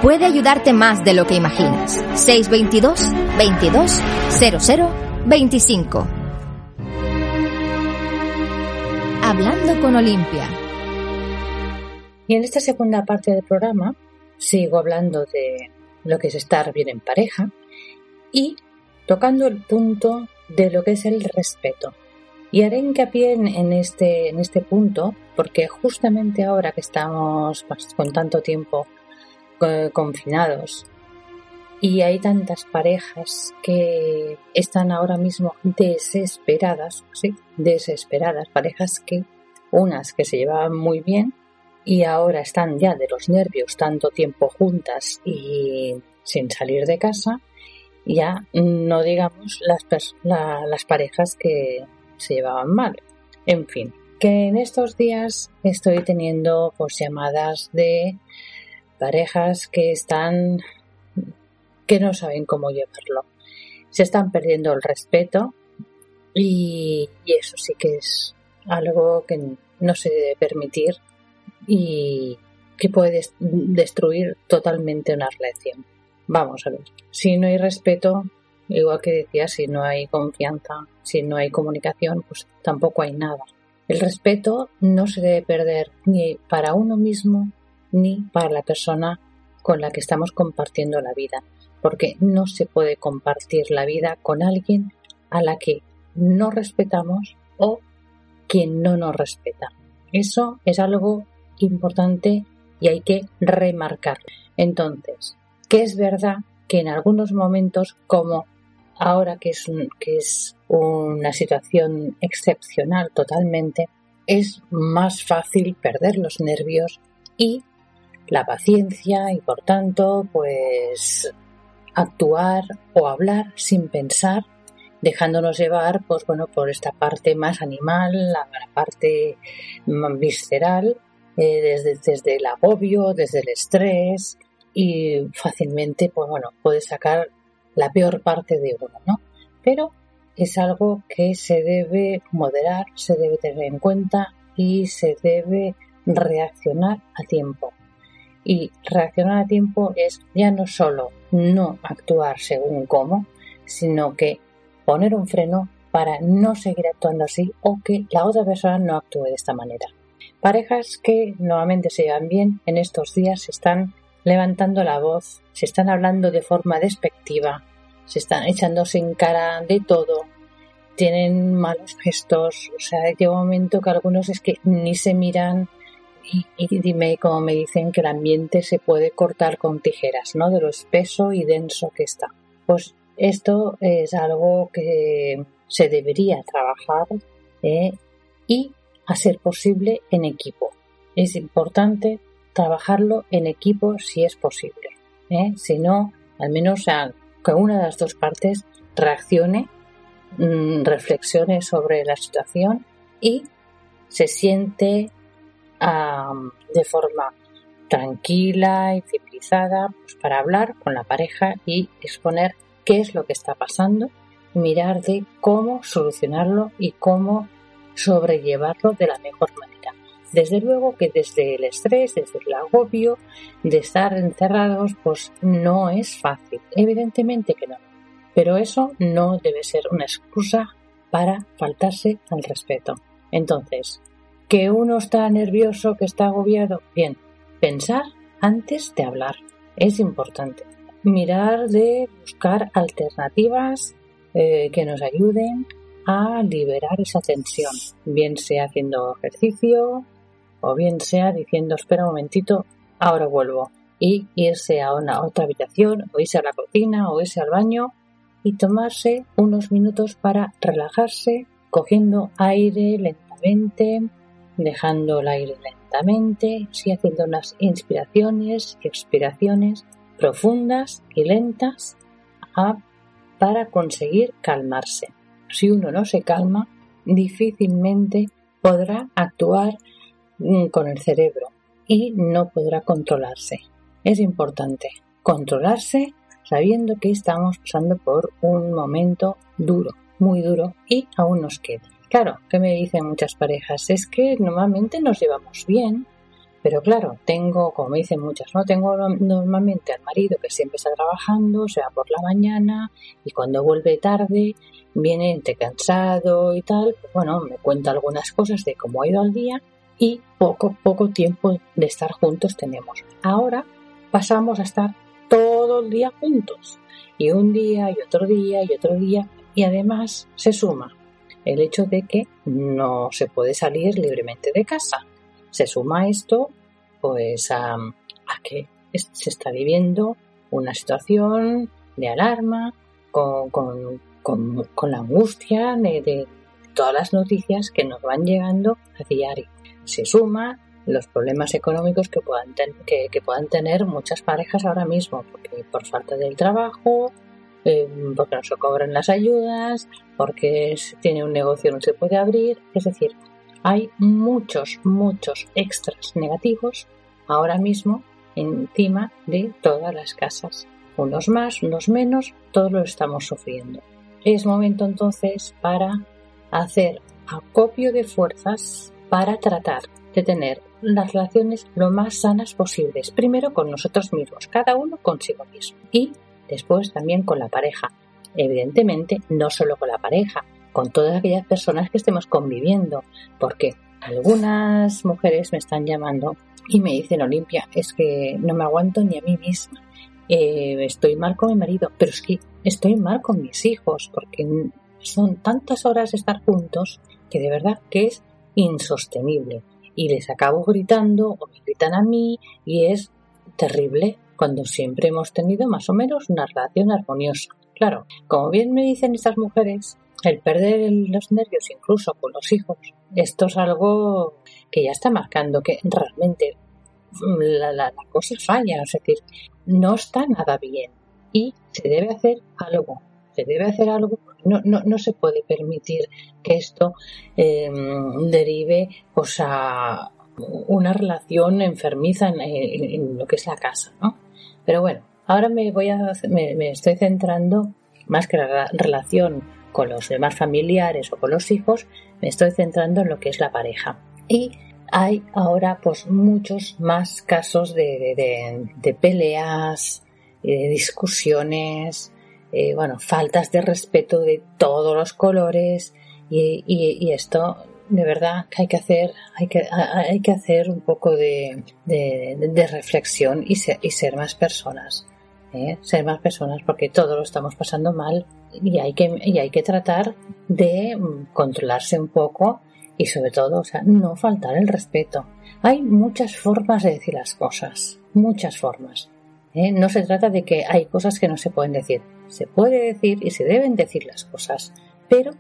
Puede ayudarte más de lo que imaginas. 622 22 00 25. Hablando con Olimpia. Y en esta segunda parte del programa sigo hablando de lo que es estar bien en pareja y tocando el punto de lo que es el respeto. Y haré hincapié en, este, en este punto porque justamente ahora que estamos pues, con tanto tiempo eh, confinados y hay tantas parejas que están ahora mismo desesperadas, sí, desesperadas, parejas que unas que se llevaban muy bien y ahora están ya de los nervios tanto tiempo juntas y sin salir de casa, ya no digamos las, las parejas que, se llevaban mal. En fin, que en estos días estoy teniendo pues llamadas de parejas que están que no saben cómo llevarlo. Se están perdiendo el respeto y, eso sí que es algo que no se debe permitir y que puede destruir totalmente una relación. Vamos a ver, si no hay respeto, Igual que decía, si no hay confianza, si no hay comunicación, pues tampoco hay nada. El respeto no se debe perder ni para uno mismo ni para la persona con la que estamos compartiendo la vida, porque no se puede compartir la vida con alguien a la que no respetamos o quien no nos respeta. Eso es algo importante y hay que remarcar. Entonces, que es verdad que en algunos momentos, como ahora que es, una situación excepcional totalmente, es más fácil perder los nervios y la paciencia y por tanto pues actuar o hablar sin pensar dejándonos llevar pues bueno por esta parte más animal la, parte visceral eh, desde, el agobio desde el estrés y fácilmente pues bueno puede sacar la peor parte de uno, ¿no? Pero es algo que se debe moderar, se debe tener en cuenta y se debe reaccionar a tiempo. Y reaccionar a tiempo es ya no solo no actuar según cómo, sino que poner un freno para no seguir actuando así o que la otra persona no actúe de esta manera. Parejas que nuevamente se llevan bien en estos días están levantando la voz, se están hablando de forma despectiva, se están echándose en cara de todo, tienen malos gestos, o sea, llega un momento que algunos es que ni se miran y, dime cómo me dicen que el ambiente se puede cortar con tijeras, ¿no? De lo espeso y denso que está. Pues esto es algo que se debería trabajar ¿eh? y a ser posible en equipo. Es importante trabajarlo en equipo si es posible. ¿eh? Si no, al menos que una de las dos partes reaccione, mm, reflexione sobre la situación y se siente de forma tranquila y civilizada pues, para hablar con la pareja y exponer qué es lo que está pasando, mirar de cómo solucionarlo y cómo sobrellevarlo de la mejor manera. Desde luego que desde el estrés, desde el agobio de estar encerrados, pues no es fácil. Evidentemente que no. Pero eso no debe ser una excusa para faltarse al respeto. Entonces, que uno está nervioso, que está agobiado. Bien, pensar antes de hablar es importante. Mirar de buscar alternativas eh, que nos ayuden a liberar esa tensión, bien sea haciendo ejercicio o bien sea diciendo espera un momentito, ahora vuelvo y irse a una otra habitación o irse a la cocina o irse al baño y tomarse unos minutos para relajarse, cogiendo aire lentamente, dejando el aire lentamente, sí haciendo unas inspiraciones y expiraciones profundas y lentas para conseguir calmarse. Si uno no se calma, difícilmente podrá actuar mm, con el cerebro y no podrá controlarse. Es importante controlarse sabiendo que estamos pasando por un momento duro, muy duro y aún nos queda. Claro, que me dicen muchas parejas, es que normalmente nos llevamos bien, pero claro, tengo, como dicen muchas, ¿no? Tengo normalmente al marido que siempre está trabajando, se va por la mañana y cuando vuelve tarde viene entre cansado y tal, pues bueno, me cuenta algunas cosas de cómo ha ido al día y poco, poco tiempo de estar juntos tenemos. Ahora pasamos a estar todo el día juntos y un día y otro día y otro día y además se suma el hecho de que no se puede salir libremente de casa. Se suma esto pues a, que se está viviendo una situación de alarma con, con, la angustia de, todas las noticias que nos van llegando a diario. Se suma los problemas económicos que puedan, que puedan tener muchas parejas ahora mismo, porque por falta del trabajo, eh, porque no se cobran las ayudas, porque tiene un negocio no se puede abrir. Es decir, hay muchos, muchos extras negativos ahora mismo encima de todas las casas. Unos más, unos menos, todos lo estamos sufriendo. Es momento entonces para hacer acopio de fuerzas para tratar de tener las relaciones lo más sanas posibles. Primero con nosotros mismos, cada uno consigo mismo. Y después también con la pareja. Evidentemente, no solo con la pareja, con todas aquellas personas que estemos conviviendo, porque algunas mujeres me están llamando y me dicen, Olimpia, es que no me aguanto ni a mí misma. Eh, estoy mal con mi marido, pero es que estoy mal con mis hijos, porque son tantas horas de estar juntos que de verdad que es insostenible. Y les acabo gritando o me gritan a mí y es terrible cuando siempre hemos tenido más o menos una relación armoniosa. Claro, como bien me dicen estas mujeres, el perder los nervios incluso con los hijos, esto es algo que ya está marcando que realmente la, la, cosa falla, es decir, no está nada bien y se debe hacer algo, se debe hacer algo, no, no, no se puede permitir que esto eh, derive pues, una relación enfermiza en, en, lo que es la casa, ¿no? Pero bueno, ahora me voy a me, estoy centrando más que la relación con los demás familiares o con los hijos, me estoy centrando en lo que es la pareja. Y hay ahora pues muchos más casos de, de, peleas, de discusiones, eh, bueno, faltas de respeto de todos los colores y, esto de verdad que hay que hacer, hay que, hay que hacer un poco de, de, reflexión y ser, y ser más personas. ¿Eh? Ser más personas porque todos lo estamos pasando mal y hay que, y hay que tratar de mm, controlarse un poco y sobre todo, o sea, no faltar el respeto. Hay muchas formas de decir las cosas, muchas formas. ¿eh? No se trata de que hay cosas que no se pueden decir. Se puede decir y se deben decir las cosas, pero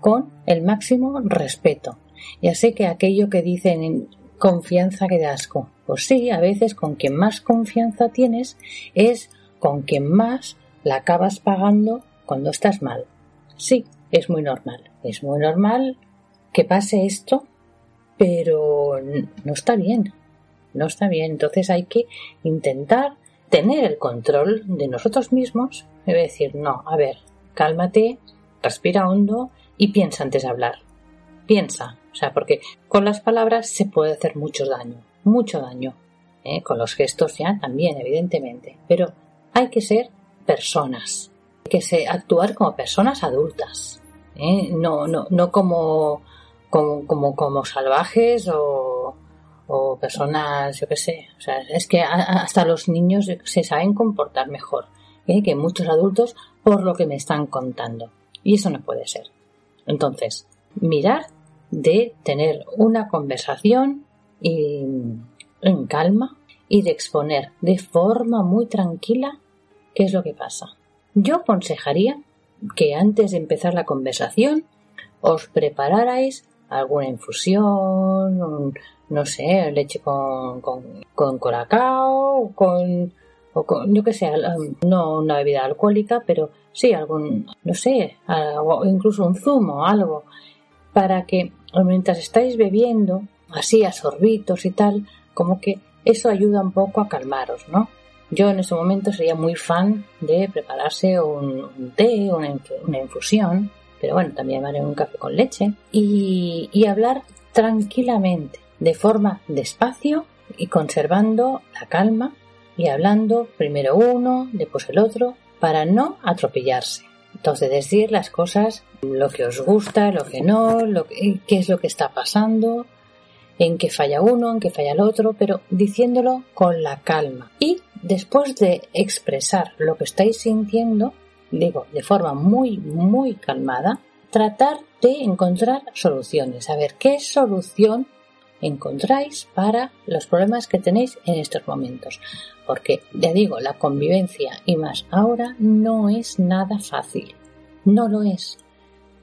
con el máximo respeto. Ya sé que aquello que dicen en confianza que da asco. Pues sí, a veces con quien más confianza tienes es con quien más la acabas pagando cuando estás mal. Sí, es muy normal. Es muy normal que pase esto, pero no está bien. No está bien. Entonces hay que intentar tener el control de nosotros mismos y decir, no, a ver, cálmate, respira hondo y piensa antes de hablar. Piensa, o sea, porque con las palabras se puede hacer mucho daño, mucho daño. ¿eh? Con los gestos ya también, evidentemente. Pero hay que ser personas, hay que ser, actuar como personas adultas, ¿eh? no, no, no como, como, como, salvajes o, o personas, yo qué sé. O sea, es que hasta los niños se saben comportar mejor ¿eh? que muchos adultos por lo que me están contando. Y eso no puede ser. Entonces, mirar de tener una conversación en calma y de exponer de forma muy tranquila es lo que pasa. Yo aconsejaría que antes de empezar la conversación os prepararais alguna infusión, no sé, leche con, con, con con, o con, yo que sé, no una bebida alcohólica, pero sí algún, no sé, algo, incluso un zumo, algo, para que mientras estáis bebiendo, así a sorbitos y tal, como que eso ayuda un poco a calmaros, ¿no? Yo en ese momento sería muy fan de prepararse un, té, una, una, infusión, pero bueno, también haré un café con leche y, hablar tranquilamente, de forma despacio y conservando la calma y hablando primero uno, después el otro, para no atropellarse. Entonces decir las cosas, lo que os gusta, lo que no, lo que, qué es lo que está pasando, en qué falla uno, en qué falla el otro, pero diciéndolo con la calma. Después de expresar lo que estáis sintiendo, digo, de forma muy, muy calmada, tratar de encontrar soluciones. A ver, ¿qué solución encontráis para los problemas que tenéis en estos momentos? Porque, ya digo, la convivencia y más ahora no es nada fácil. No lo es.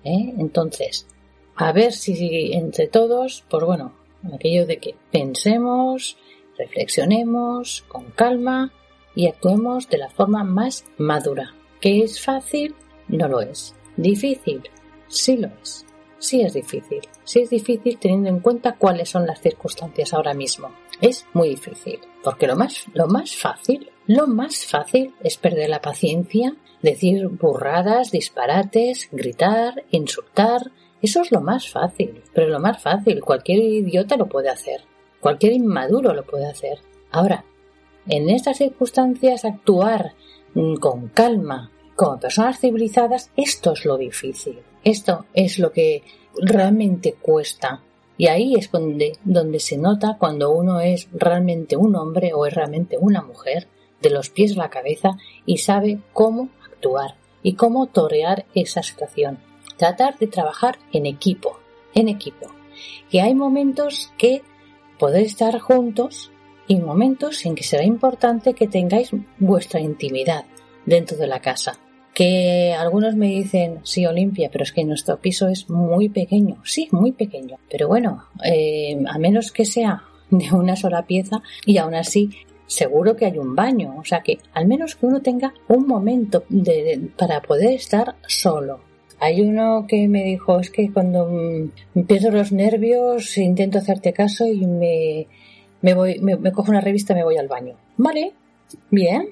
¿eh? Entonces, a ver si entre todos, pues bueno, aquello de que pensemos, reflexionemos con calma y actuemos de la forma más madura. ¿Que es fácil? No lo es. ¿Difícil? Sí lo es. Sí es difícil. Sí es difícil teniendo en cuenta cuáles son las circunstancias ahora mismo. Es muy difícil. Porque lo más, lo más fácil, lo más fácil es perder la paciencia, decir burradas, disparates, gritar, insultar. Eso es lo más fácil. Pero lo más fácil, cualquier idiota lo puede hacer. Cualquier inmaduro lo puede hacer. Ahora, en estas circunstancias actuar mm, con calma, como personas civilizadas, esto es lo difícil. Esto es lo que realmente cuesta. Y ahí es donde, donde se nota cuando uno es realmente un hombre o es realmente una mujer, de los pies a la cabeza, y sabe cómo actuar y cómo torear esa situación. Tratar de trabajar en equipo, en equipo. Que hay momentos que podéis estar juntos y momentos en que será importante que tengáis vuestra intimidad dentro de la casa que algunos me dicen, sí, Olimpia, pero es que nuestro piso es muy pequeño. Sí, muy pequeño. Pero bueno, eh, a menos que sea de una sola pieza y aún así seguro que hay un baño. O sea que al menos que uno tenga un momento de, para poder estar solo. Hay uno que me dijo, es que cuando mm, pierdo los nervios intento hacerte caso y me, me voy, me cojo una revista y me voy al baño. Vale, bien,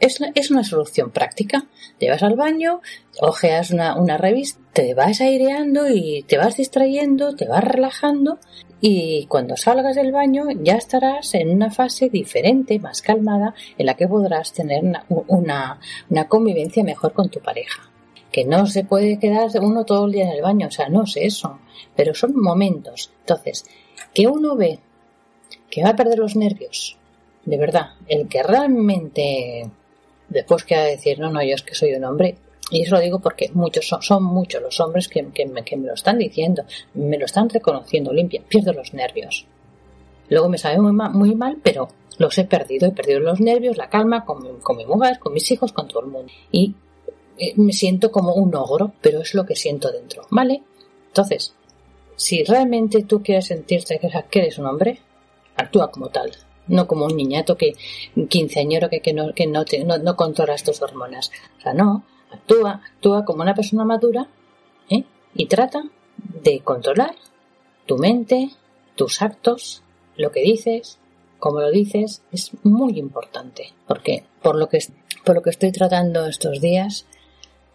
es, una solución práctica. Te vas al baño, ojeas una, una revista, te vas aireando y te vas distrayendo, te vas relajando y cuando salgas del baño ya estarás en una fase diferente, más calmada, en la que podrás tener una, una, convivencia mejor con tu pareja. Que no se puede quedar uno todo el día en el baño, o sea, no sé eso, pero son momentos. Entonces, que uno ve que va a perder los nervios, de verdad, el que realmente después que a decir, no, no, yo es que soy un hombre, y eso lo digo porque muchos son, son muchos los hombres que, que, me, que, me, lo están diciendo, me lo están reconociendo, limpia, pierdo los nervios. Luego me sabe muy mal, muy mal, pero los he perdido, he perdido los nervios, la calma con mi, con mi mujer, con mis hijos, con todo el mundo. Y eh, me siento como un ogro, pero es lo que siento dentro, ¿vale? Entonces, si realmente tú quieres sentirte que eres un hombre, actúa como tal no como un niñato que quinceañero que, que, no, que no, te, no, no controla tus hormonas. O sea, no, actúa, actúa como una persona madura ¿eh? y trata de controlar tu mente, tus actos, lo que dices, cómo lo dices, es muy importante. Porque por lo que, por lo que estoy tratando estos días,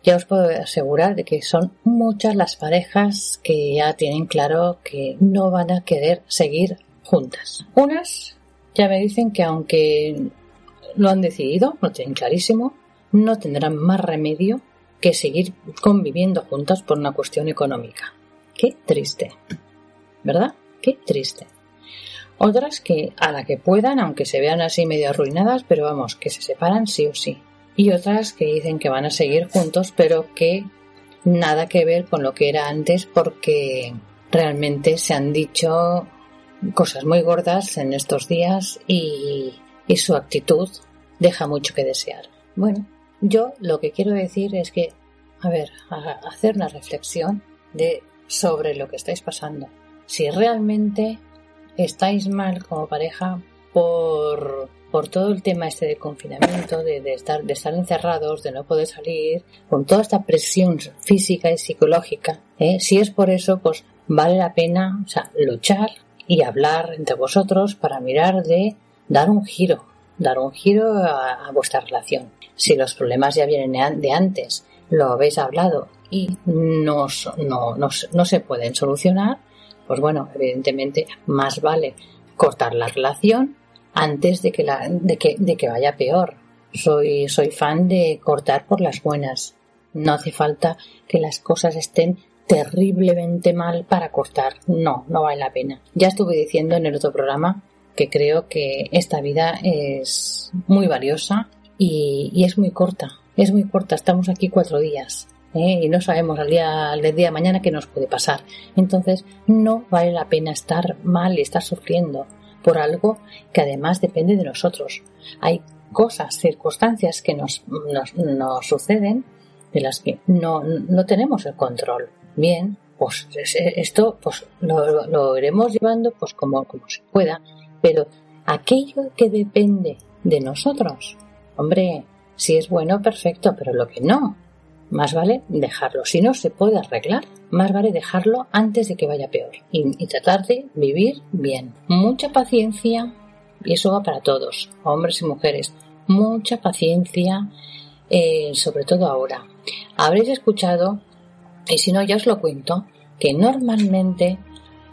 ya os puedo asegurar de que son muchas las parejas que ya tienen claro que no van a querer seguir juntas. Unas ya me dicen que aunque lo han decidido, lo tienen clarísimo, no tendrán más remedio que seguir conviviendo juntas por una cuestión económica. Qué triste. ¿Verdad? Qué triste. Otras que a la que puedan, aunque se vean así medio arruinadas, pero vamos, que se separan sí o sí. Y otras que dicen que van a seguir juntos, pero que nada que ver con lo que era antes porque realmente se han dicho cosas muy gordas en estos días y, su actitud deja mucho que desear. Bueno, yo lo que quiero decir es que, a ver, hacer una reflexión de sobre lo que estáis pasando. Si realmente estáis mal como pareja por, por todo el tema este de confinamiento, de, estar, de estar encerrados, de no poder salir, con toda esta presión física y psicológica, ¿eh? si es por eso, pues vale la pena, luchar y hablar entre vosotros para mirar de dar un giro, dar un giro a, vuestra relación. Si los problemas ya vienen de antes, lo habéis hablado y no, no, no, se pueden solucionar, pues bueno, evidentemente más vale cortar la relación antes de que, la, de que, de que vaya peor. Soy, soy fan de cortar por las buenas. No hace falta que las cosas estén terriblemente mal para cortar. No, no vale la pena. Ya estuve diciendo en el otro programa que creo que esta vida es muy valiosa y, es muy corta. Es muy corta. Estamos aquí cuatro días. ¿eh? y no sabemos al día, al día de mañana qué nos puede pasar. Entonces, no vale la pena estar mal y estar sufriendo por algo que además depende de nosotros. Hay cosas, circunstancias que nos, nos, nos suceden de las que no, no tenemos el control bien, pues esto pues lo, lo, iremos llevando pues como, como se pueda, pero aquello que depende de nosotros, hombre, si es bueno, perfecto, pero lo que no, más vale dejarlo. Si no se puede arreglar, más vale dejarlo antes de que vaya peor y, tratar de vivir bien. Mucha paciencia, y eso va para todos, hombres y mujeres, mucha paciencia, eh, sobre todo ahora. Habréis escuchado y si no, ya os lo cuento, que normalmente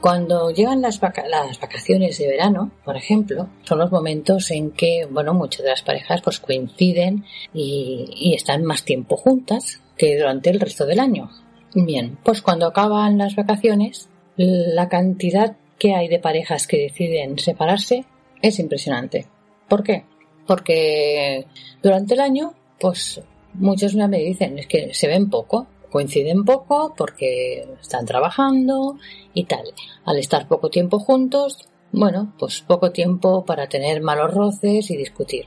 cuando llegan las, las, vacaciones de verano, por ejemplo, son los momentos en que, bueno, muchas de las parejas pues coinciden y, y, están más tiempo juntas que durante el resto del año. Bien, pues cuando acaban las vacaciones, la cantidad que hay de parejas que deciden separarse es impresionante. ¿Por qué? Porque durante el año, pues muchos me dicen, es que se ven poco, coinciden poco porque están trabajando y tal. Al estar poco tiempo juntos, bueno, pues poco tiempo para tener malos roces y discutir.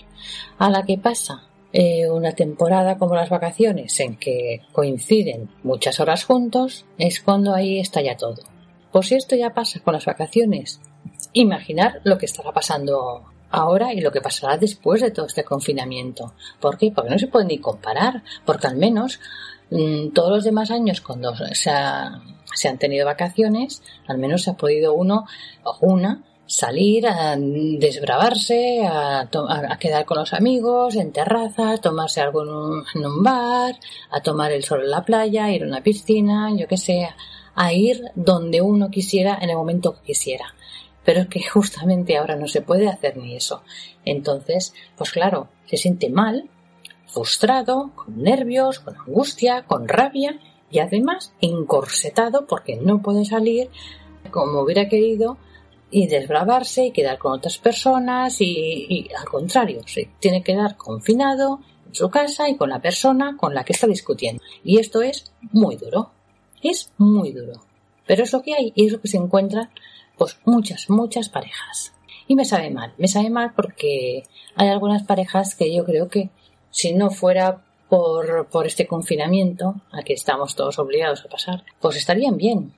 A la que pasa eh, una temporada como las vacaciones en que coinciden muchas horas juntos, es cuando ahí estalla todo. Pues si esto ya pasa con las vacaciones, imaginar lo que estará pasando ahora y lo que pasará después de todo este confinamiento. ¿Por qué? Porque no se puede ni comparar, porque al menos Mm, todos los demás años, cuando se, han tenido vacaciones, al menos se ha podido uno o una salir a desbravarse, a, quedar con los amigos en terraza, a tomarse algo en un, bar, a tomar el sol en la playa, ir a una piscina, yo que sé, a ir donde uno quisiera en el momento que quisiera. Pero es que <laughs> justamente ahora no se puede hacer ni eso. Entonces, pues claro, se siente mal frustrado, con nervios, con angustia, con rabia y además encorsetado porque no puede salir como hubiera querido y desbravarse y quedar con otras personas y, al contrario, se tiene que quedar confinado en su casa y con la persona con la que está discutiendo. Y esto es muy duro, es muy duro. Pero es lo que hay y es lo que se encuentran pues muchas, muchas parejas. Y me sabe mal, me sabe mal porque hay algunas parejas que yo creo que si no fuera por, por este confinamiento a que estamos todos obligados a pasar, pues estarían bien.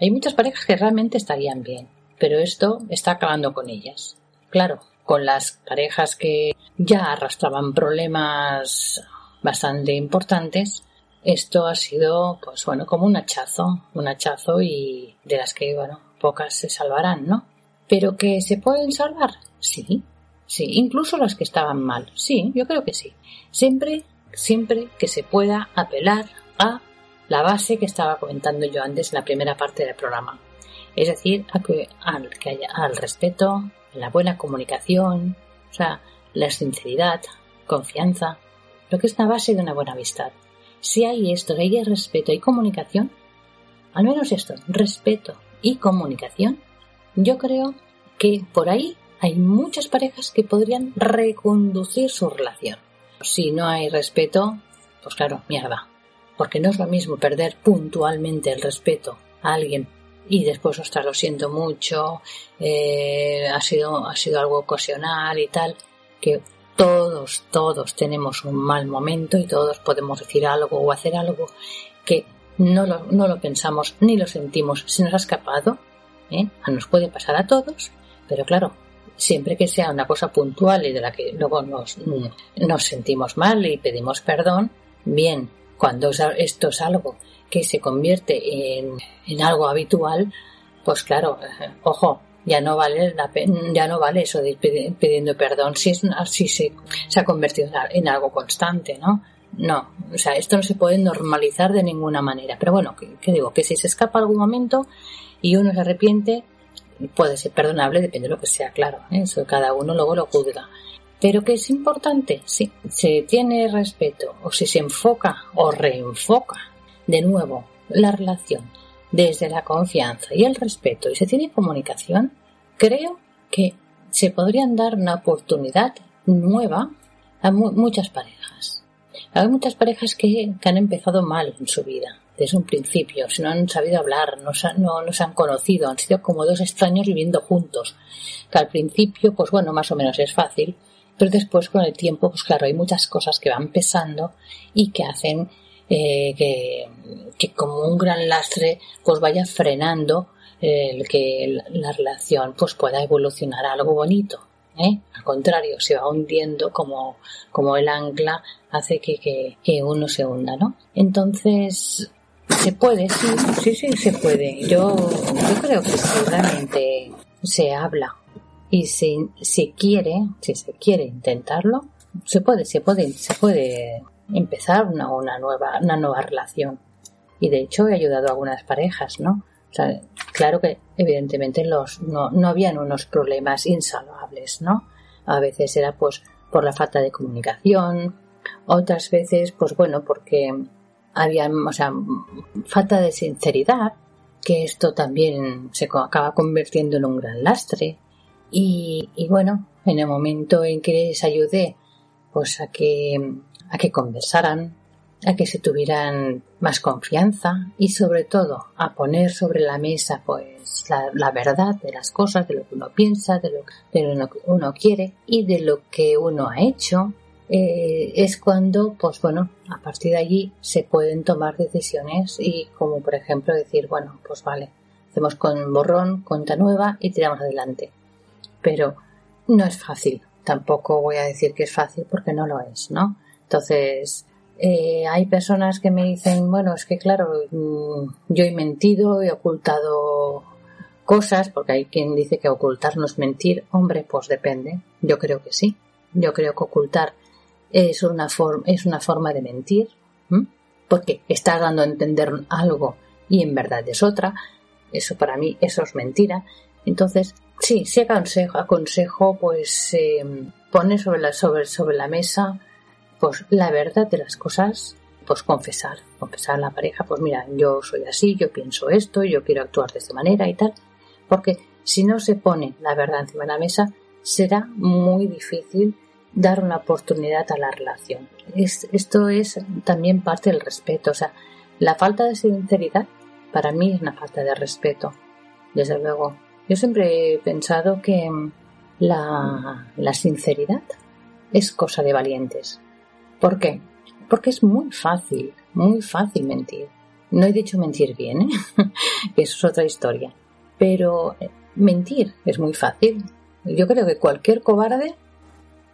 Hay muchas parejas que realmente estarían bien, pero esto está acabando con ellas. Claro, con las parejas que ya arrastraban problemas bastante importantes, esto ha sido, pues bueno, como un hachazo, un hachazo y de las que, bueno, pocas se salvarán, ¿no? Pero que se pueden salvar, sí, sí, incluso las que estaban mal, sí, yo creo que sí. Siempre, siempre que se pueda apelar a la base que estaba comentando yo antes en la primera parte del programa. Es decir, a que, al, haya, al respeto, la buena comunicación, o sea, la sinceridad, confianza, lo que es la base de una buena amistad. Si hay esto, si hay respeto y comunicación, al menos esto, respeto y comunicación, yo creo que por ahí hay muchas parejas que podrían reconducir su relación. Si no hay respeto, pues claro, mierda. Porque no es lo mismo perder puntualmente el respeto a alguien y después, ostras, lo siento mucho, eh, ha, sido, ha sido algo ocasional y tal, que todos, todos tenemos un mal momento y todos podemos decir algo o hacer algo que no lo, no lo pensamos ni lo sentimos, se nos ha escapado, ¿eh? nos puede pasar a todos, pero claro, siempre que sea una cosa puntual y de la que luego nos, nos sentimos mal y pedimos perdón, bien, cuando esto es algo que se convierte en, en algo habitual, pues claro, eh, ojo, ya no vale la ya no vale eso de ir pidiendo perdón si es si se, se ha convertido en algo constante, ¿no? No, o sea, esto no se puede normalizar de ninguna manera. Pero bueno, que, digo, que si se escapa algún momento y uno se arrepiente, puede ser perdonable, depende de lo que sea, claro. ¿eh? Eso cada uno luego lo juzga. Pero que es importante, si se tiene respeto o si se enfoca o reenfoca de nuevo la relación desde la confianza y el respeto y se tiene comunicación, creo que se podrían dar una oportunidad nueva a muchas parejas. Hay muchas parejas que, han empezado mal en su vida, desde un principio, si no han sabido hablar, no, no, se han conocido, han sido como dos extraños viviendo juntos. Que al principio, pues bueno, más o menos es fácil, pero después con el tiempo, pues claro, hay muchas cosas que van pesando y que hacen eh, que, que, como un gran lastre, pues vaya frenando el que la relación pues pueda evolucionar a algo bonito. ¿eh? Al contrario, se va hundiendo como, como el ancla hace que, que, que uno se hunda, ¿no? Entonces, se puede, sí, sí, sí, se puede. Yo, yo creo que seguramente se habla y si se quiere, si se quiere intentarlo, se puede, se puede, se puede empezar una, una nueva, una nueva relación. Y de hecho he ayudado a algunas parejas, ¿no? claro que evidentemente los, no, no habían unos problemas insalvables, ¿no? A veces era pues por la falta de comunicación, otras veces pues bueno porque había, o sea, falta de sinceridad, que esto también se acaba convirtiendo en un gran lastre. Y, y bueno, en el momento en que les ayudé pues a que, a que conversaran, a que se tuvieran más confianza y sobre todo a poner sobre la mesa pues la, verdad de las cosas, de lo que uno piensa, de lo, que uno quiere y de lo que uno ha hecho, eh, es cuando, pues bueno, a partir de allí se pueden tomar decisiones y como por ejemplo decir, bueno, pues vale, hacemos con borrón, cuenta nueva y tiramos adelante. Pero no es fácil, tampoco voy a decir que es fácil porque no lo es, ¿no? Entonces, eh, hay personas que me dicen, bueno, es que claro, mm, yo he mentido, he ocultado cosas, porque hay quien dice que ocultar no es mentir. Hombre, pues depende. Yo creo que sí. Yo creo que ocultar es una, forma es una forma de mentir, porque estás dando a entender algo y en verdad es otra. Eso para mí, eso es mentira. Entonces, sí, si aconsejo, aconsejo pues eh, poner sobre la, sobre, sobre la mesa pues la verdad de las cosas, pues confesar, confesar a la pareja, pues mira, yo soy así, yo pienso esto, yo quiero actuar de esta manera y tal, porque si no se pone la verdad encima de la mesa, será muy difícil dar una oportunidad a la relación. esto es también parte del respeto, o sea, la falta de sinceridad para mí es una falta de respeto, desde luego. Yo siempre he pensado que la, la sinceridad es cosa de valientes. ¿Por qué? Porque es muy fácil, muy fácil mentir. No he dicho mentir bien, ¿eh? <laughs> eso es otra historia. Pero eh, mentir es muy fácil. Yo creo que cualquier cobarde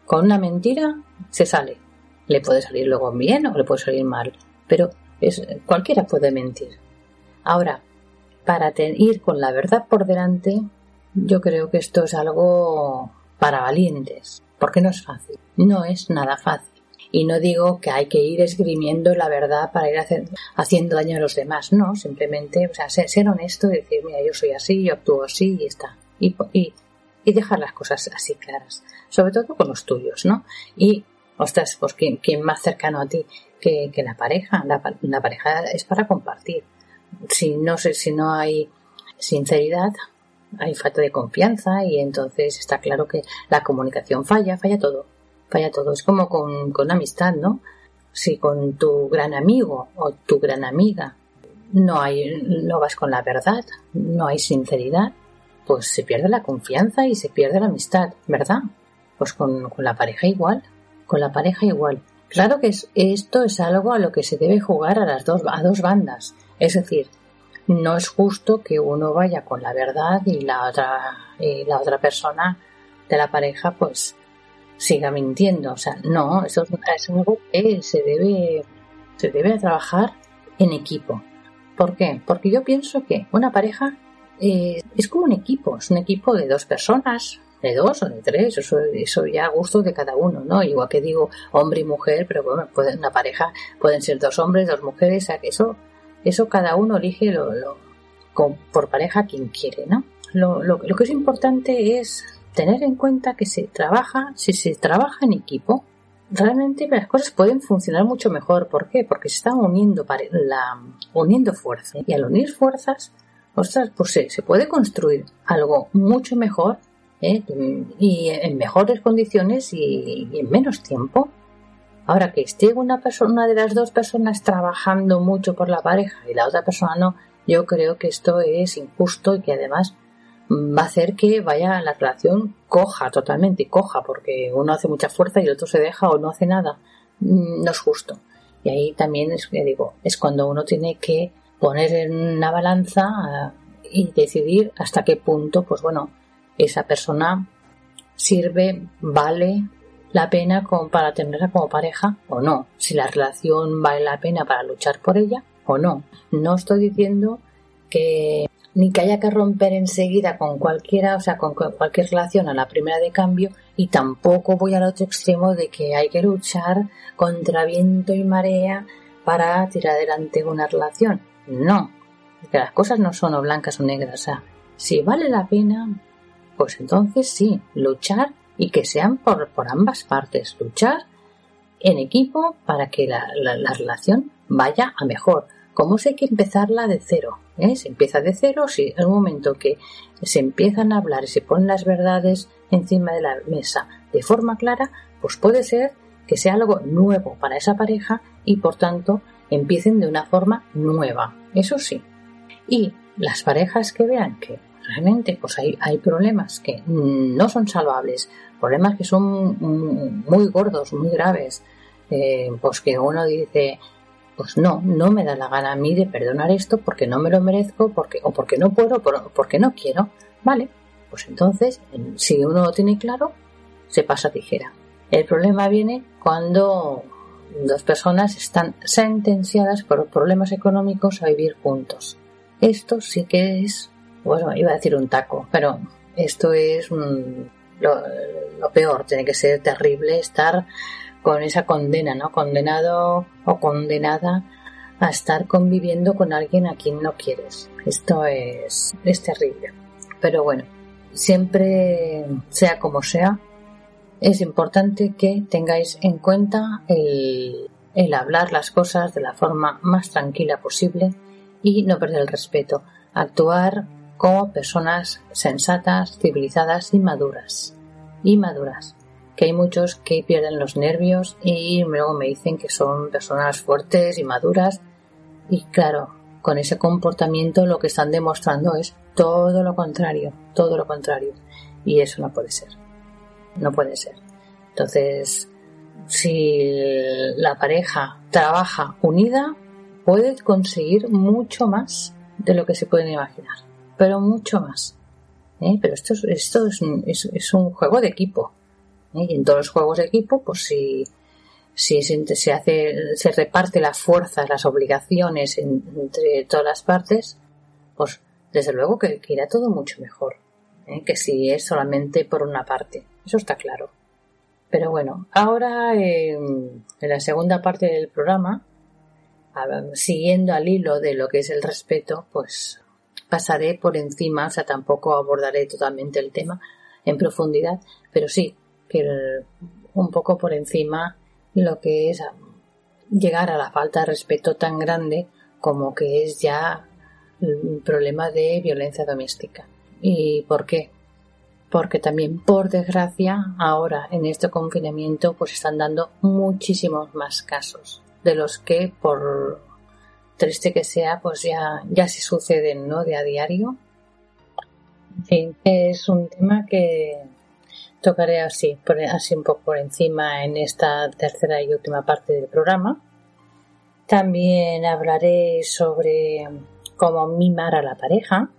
con una mentira se sale. Le puede salir luego bien o le puede salir mal, pero cualquiera puede mentir. Ahora, para ir con la verdad por delante, yo creo que esto es algo para valientes, porque no es fácil, no es nada fácil. Y no digo que hay que ir esgrimiendo la verdad para ir haciendo daño a los demás, no, simplemente, o sea, ser, honesto y decir, mira, yo soy así, yo actúo así y está. Y, y, y dejar las cosas así claras, sobre todo con los tuyos, ¿no? Y, ostras, pues ¿quién, más cercano a ti que, que la pareja? La, la, pareja es para compartir. Si no, si no hay sinceridad, hay falta de confianza y entonces está claro que la comunicación falla, falla todo, falla todo. Es como con, con amistad, ¿no? Si con tu gran amigo o tu gran amiga no hay, no vas con la verdad, no hay sinceridad, pues se pierde la confianza y se pierde la amistad, ¿verdad? Pues con, con la pareja igual, con la pareja igual. Claro que es, esto es algo a lo que se debe jugar a las dos, a dos bandas. Es decir, no es justo que uno vaya con la verdad y la otra, y la otra persona de la pareja pues siga mintiendo. O sea, no, eso es algo que se debe, se debe trabajar en equipo. ¿Por qué? Porque yo pienso que una pareja eh, es como un equipo, es un equipo de dos personas, de dos o de tres, eso, eso ya a gusto de cada uno, ¿no? Igual que digo hombre y mujer, pero bueno, puede, una pareja pueden ser dos hombres, dos mujeres, o sea que eso eso cada uno elige lo, por pareja quien quiere, ¿no? Lo, lo, que es importante es tener en cuenta que se trabaja, si se trabaja en equipo, realmente las cosas pueden funcionar mucho mejor. ¿Por qué? Porque se están uniendo, la, uniendo fuerzas. Y al unir fuerzas, ostras, pues se, se puede construir algo mucho mejor ¿eh? y en mejores condiciones y en menos tiempo. Ahora que esté una persona, de las dos personas trabajando mucho por la pareja y la otra persona no, yo creo que esto es injusto y que además va a hacer que vaya la relación coja totalmente, coja, porque uno hace mucha fuerza y el otro se deja o no hace nada. Mm, no es justo. Y ahí también es, digo, es cuando uno tiene que poner en una balanza eh, y decidir hasta qué punto, pues bueno, esa persona sirve, vale la pena para tenerla como pareja o no, si la relación vale la pena para luchar por ella o no. No estoy diciendo que ni que haya que romper enseguida con cualquiera, o sea, con cualquier relación a la primera de cambio y tampoco voy al otro extremo de que hay que luchar contra viento y marea para tirar adelante una relación. No, que las cosas no son o blancas o negras, o sea, si vale la pena, pues entonces sí, luchar y que sean por, por ambas partes, luchar en equipo para que la, la, relación vaya a mejor. Como sé que empezarla de cero, ¿eh? se empieza de cero, si en un momento que se empiezan a hablar y se ponen las verdades encima de la mesa de forma clara, pues puede ser que sea algo nuevo para esa pareja y por tanto empiecen de una forma nueva. Eso sí. Y las parejas que vean que realmente pues hay, hay problemas que no son salvables, problemas que son muy gordos, muy graves, eh, pues que uno dice, pues no, no me da la gana a mí de perdonar esto porque no me lo merezco, porque, o porque no puedo, o porque no quiero, ¿vale? Pues entonces, si uno lo tiene claro, se pasa tijera. El problema viene cuando dos personas están sentenciadas por problemas económicos a vivir juntos. Esto sí que es bueno, iba a decir un taco, pero esto es lo, peor, tiene que ser terrible estar con esa condena, ¿no? Condenado o condenada a estar conviviendo con alguien a quien no quieres. Esto es, es terrible. Pero bueno, siempre sea como sea, es importante que tengáis en cuenta el, el hablar las cosas de la forma más tranquila posible y no perder el respeto. Actuar como personas sensatas, civilizadas y maduras. Y maduras. Que hay muchos que pierden los nervios y luego me dicen que son personas fuertes y maduras. Y claro, con ese comportamiento lo que están demostrando es todo lo contrario, todo lo contrario. Y eso no puede ser. No puede ser. Entonces, si la pareja trabaja unida, puede conseguir mucho más de lo que se pueden imaginar, pero mucho más. ¿eh? Pero esto, es, esto es, es, un juego de equipo. Y en todos los juegos de equipo, pues si, si se, hace, se reparte las fuerzas, las obligaciones entre todas las partes, pues desde luego que, irá todo mucho mejor ¿eh? que si es solamente por una parte. Eso está claro. Pero bueno, ahora en la segunda parte del programa siguiendo al hilo de lo que es el respeto, pues pasaré por encima, o sea, tampoco abordaré totalmente el tema en profundidad, pero sí un poco por encima lo que es llegar a la falta de respeto tan grande como que es ya un problema de violencia doméstica. ¿Y por qué? Porque también, por desgracia, ahora en este confinamiento, pues están dando muchísimos más casos de los que por triste que sea, pues ya, ya se suceden, ¿no? De a diario. En fin, es un tema que tocaré así, así un poco por encima en esta tercera y última parte del programa. También hablaré sobre cómo mimar a la pareja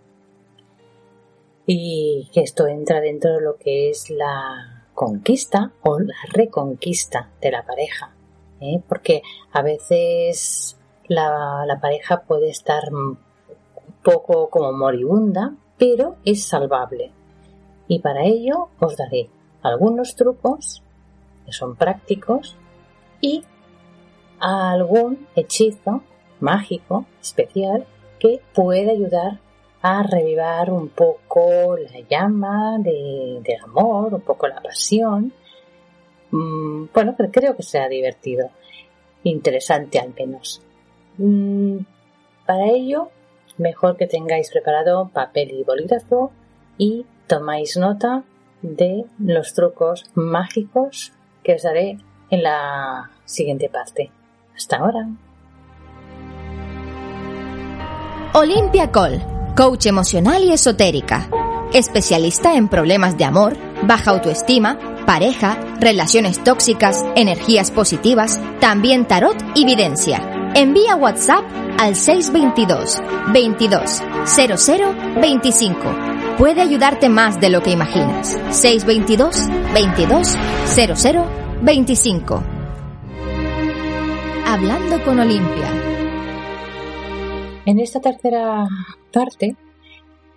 y que esto entra dentro de lo que es la conquista o la reconquista de la pareja. ¿eh? porque a veces la, pareja puede estar un poco como moribunda, pero es salvable. Y para ello os daré algunos trucos que son prácticos y algún hechizo mágico especial que puede ayudar a revivar un poco la llama de, del amor, un poco la pasión Mm, bueno, pero creo que sea divertido, interesante al menos. Mm, para ello, mejor que tengáis preparado papel y bolígrafo y tomáis nota de los trucos mágicos que os daré en la siguiente parte. Hasta ahora. Olimpia Col, coach emocional y esotérica, especialista en problemas de amor, baja autoestima, pareja, relaciones tóxicas, energías positivas, también tarot y videncia. Envía WhatsApp al 622 22 00 25. Puede ayudarte más de lo que imaginas. 622 22 00 25. Hablando con Olimpia. En esta tercera parte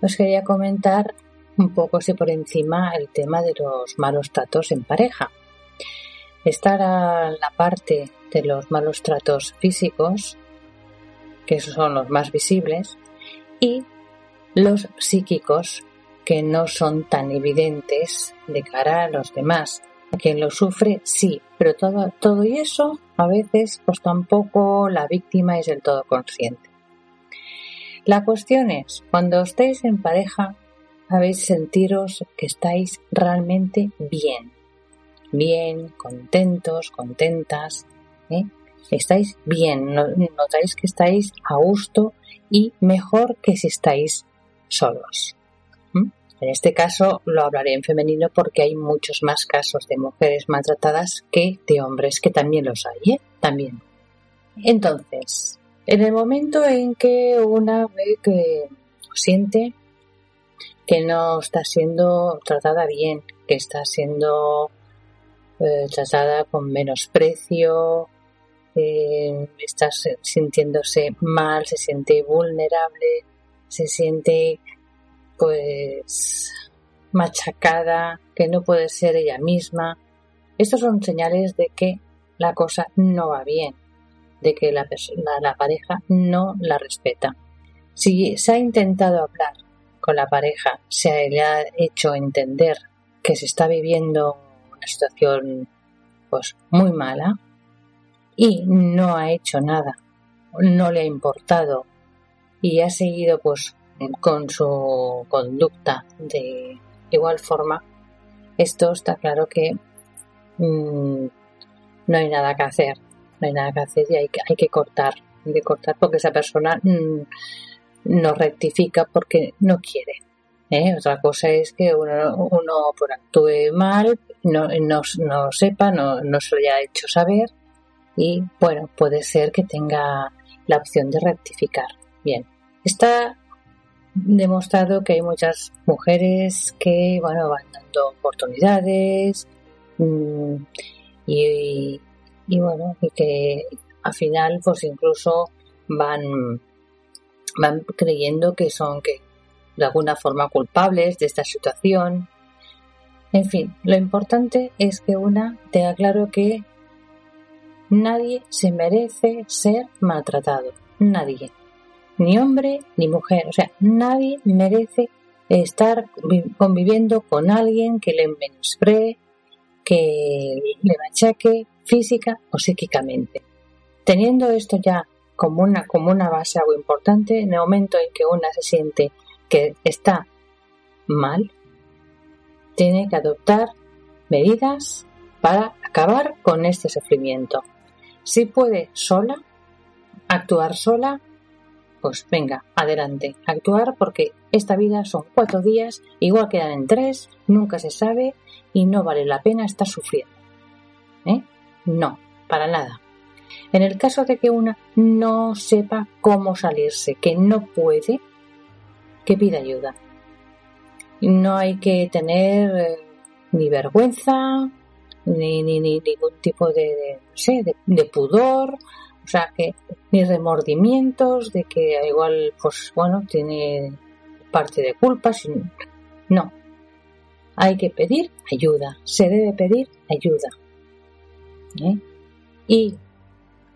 os quería comentar un poco así por encima el tema de los malos tratos en pareja. Estará la parte de los malos tratos físicos, que son los más visibles, y los psíquicos, que no son tan evidentes de cara a los demás. Quien lo sufre, sí, pero todo, todo y eso a veces pues tampoco la víctima es del todo consciente. La cuestión es, cuando estéis en pareja, habéis sentiros que estáis realmente bien, bien, contentos, contentas, ¿eh? estáis bien, notáis que estáis a gusto y mejor que si estáis solos. En este caso lo hablaré en femenino porque hay muchos más casos de mujeres maltratadas que de hombres, que también los hay, ¿eh? También. Entonces, en el momento en que una ve que siente que no está siendo tratada bien, que está siendo eh, tratada con menosprecio, eh, está sintiéndose mal, se siente vulnerable, se siente pues machacada, que no puede ser ella misma. Estos son señales de que la cosa no va bien, de que la, la pareja no la respeta. Si se ha intentado hablar con la pareja se le ha hecho entender que se está viviendo una situación pues muy mala y no ha hecho nada, no le ha importado y ha seguido pues con su conducta de igual forma, esto está claro que mm, no hay nada que hacer, no hay nada que hacer y hay que, hay que cortar, hay que cortar porque esa persona mm, no rectifica porque no quiere. ¿eh? Otra cosa es que uno, uno pues, actúe mal, no, no, no sepa, no, no se lo haya hecho saber y bueno, puede ser que tenga la opción de rectificar. Bien, está demostrado que hay muchas mujeres que bueno van dando oportunidades mm, y, y, bueno y que al final pues incluso van van creyendo que son que de alguna forma culpables de esta situación. En fin lo importante es que una tenga claro que nadie se merece ser maltratado. Nadie ni hombre ni mujer. O sea, nadie merece estar conviviendo con alguien que le menospree, que le machaque física o psíquicamente. Teniendo esto ya como una, como una base algo importante, en el momento en que una se siente que está mal, tiene que adoptar medidas para acabar con este sufrimiento. Si puede sola, actuar sola, pues venga, adelante, actuar porque esta vida son cuatro días, igual quedan en tres, nunca se sabe y no vale la pena estar sufriendo. ¿Eh? No, para nada. En el caso de que una no sepa cómo salirse, que no puede, que pida ayuda. No hay que tener eh, ni vergüenza, ni, ni, ningún tipo de, de pudor, o sea, que ni remordimientos de que igual, pues bueno, tiene parte de culpa. No. Hay que pedir ayuda. Se debe pedir ayuda. ¿eh? Y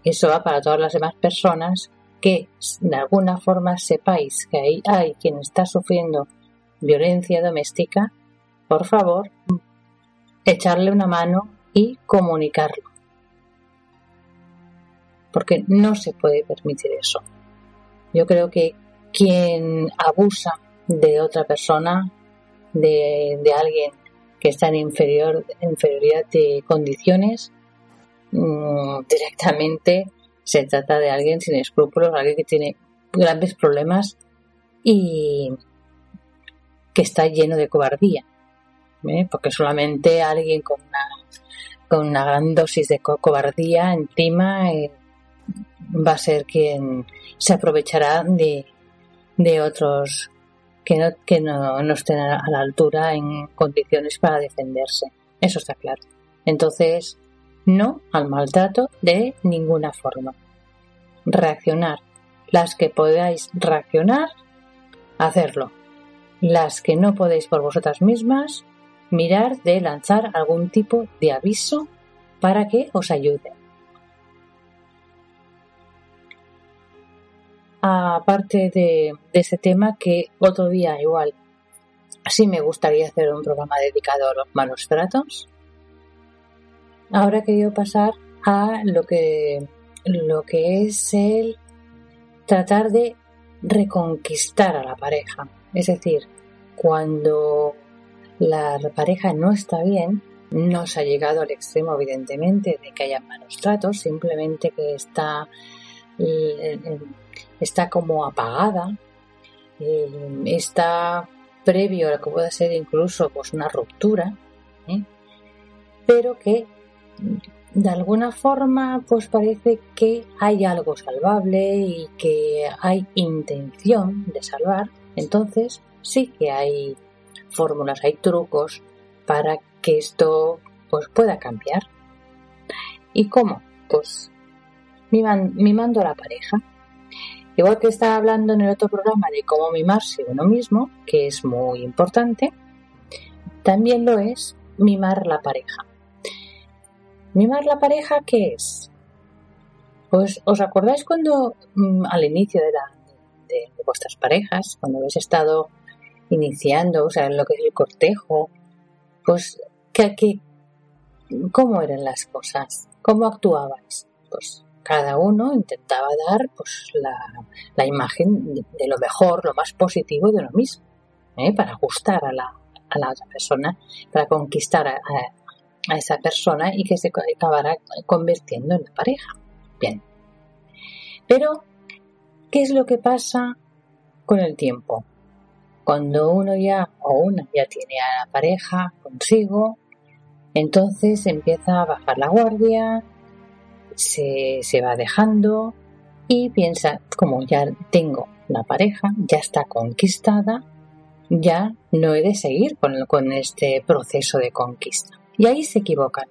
eso va para todas las demás personas que de alguna forma sepáis que hay, hay quien está sufriendo violencia doméstica, por favor, echarle una mano y comunicarlo porque no se puede permitir eso. Yo creo que quien abusa de otra persona, de, alguien que está en inferior, inferioridad de condiciones, mm, directamente se trata de alguien sin escrúpulos, alguien que tiene grandes problemas y que está lleno de cobardía. ¿eh? Porque solamente alguien con una, con una gran dosis de cobardía encima eh, va a ser quien se aprovechará de, de otros que no, que no, no estén a la altura en condiciones para defenderse. Eso está claro. Entonces, no al maltrato de ninguna forma. Reaccionar. Las que podáis reaccionar, hacerlo. Las que no podéis por vosotras mismas, mirar de lanzar algún tipo de aviso para que os ayude. Aparte de, ese tema que otro día igual sí me gustaría hacer un programa dedicado a los malos tratos. Ahora querido pasar a lo que, lo que es el tratar de reconquistar a la pareja. Es decir, cuando la pareja no está bien, no se ha llegado al extremo, evidentemente, de que haya malos tratos, simplemente que está está como apagada, eh, está previo a lo que pueda ser incluso pues una ruptura, ¿eh? pero que de alguna forma pues parece que hay algo salvable y que hay intención de salvar, entonces sí que hay fórmulas, hay trucos para que esto pues pueda cambiar. ¿Y cómo? Pues mimando a la pareja. Igual que estaba hablando en el otro programa de cómo mimarse uno mismo, que es muy importante, también lo es mimar la pareja. ¿Mimar la pareja qué es? Pues os acordáis cuando mm, al inicio de, la, vuestras parejas, cuando habéis estado iniciando, o sea, en lo que es el cortejo, pues que, ¿cómo eran las cosas? ¿Cómo actuabais? Pues cada uno intentaba dar pues la, la imagen de, lo mejor, lo más positivo de lo mismo, ¿eh? para gustar a la, a la otra persona, para conquistar a, a, esa persona y que se acabara convirtiendo en la pareja. Bien. Pero, ¿qué es lo que pasa con el tiempo? Cuando uno ya o una ya tiene a la pareja consigo, entonces empieza a bajar la guardia, se, se va dejando y piensa, como ya tengo la pareja, ya está conquistada, ya no he de seguir con, con este proceso de conquista. Y ahí se equivocan.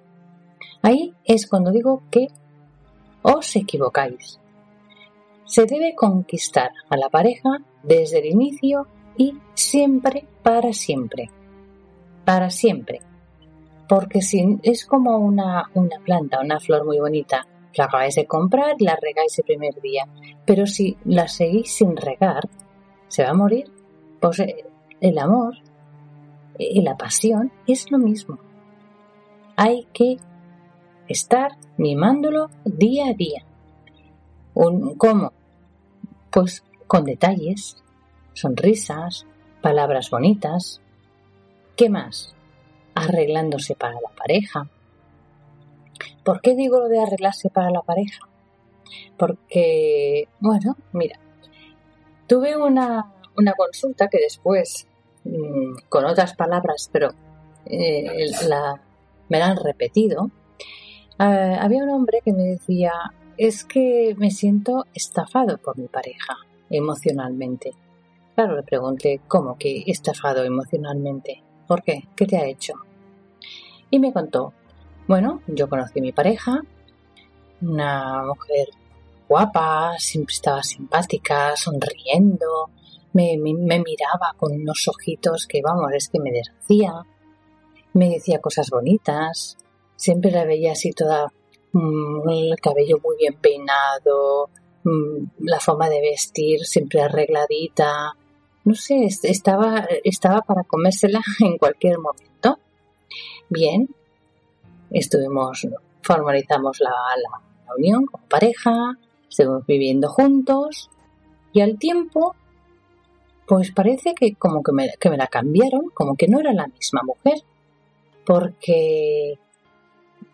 Ahí es cuando digo que os equivocáis. Se debe conquistar a la pareja desde el inicio y siempre para siempre. Para siempre. Porque si es como una, una planta, una flor muy bonita, la acabáis de comprar y la regáis el primer día. Pero si la seguís sin regar, se va a morir. Pues eh, el amor y la pasión es lo mismo. Hay que estar mimándolo día a día. ¿Cómo? Pues con detalles, sonrisas, palabras bonitas. ¿Qué más? Arreglándose para la pareja. ¿Por qué digo lo de arreglarse para la pareja? Porque, bueno, mira, tuve una, una consulta que después Mm, con otras palabras, pero eh, la, me la han repetido, eh, había un hombre que me decía, es que me siento estafado por mi pareja emocionalmente. Claro, le pregunté, ¿cómo que estafado emocionalmente? ¿Por qué? ¿Qué te ha hecho? Y me contó, bueno, yo conocí a mi pareja, una mujer guapa, siempre estaba simpática, sonriendo, me, miraba con unos ojitos que, vamos, es que me deshacía, me decía cosas bonitas, siempre la veía así toda, mm, el cabello muy bien peinado, mm, la forma de vestir siempre arregladita, no sé, estaba, estaba para comérsela <laughs> en cualquier momento. Bien, estuvimos, formalizamos la, la, la unión como pareja, estuvimos viviendo juntos y al tiempo pues parece que como que me, que me la cambiaron, como que no era la misma mujer, porque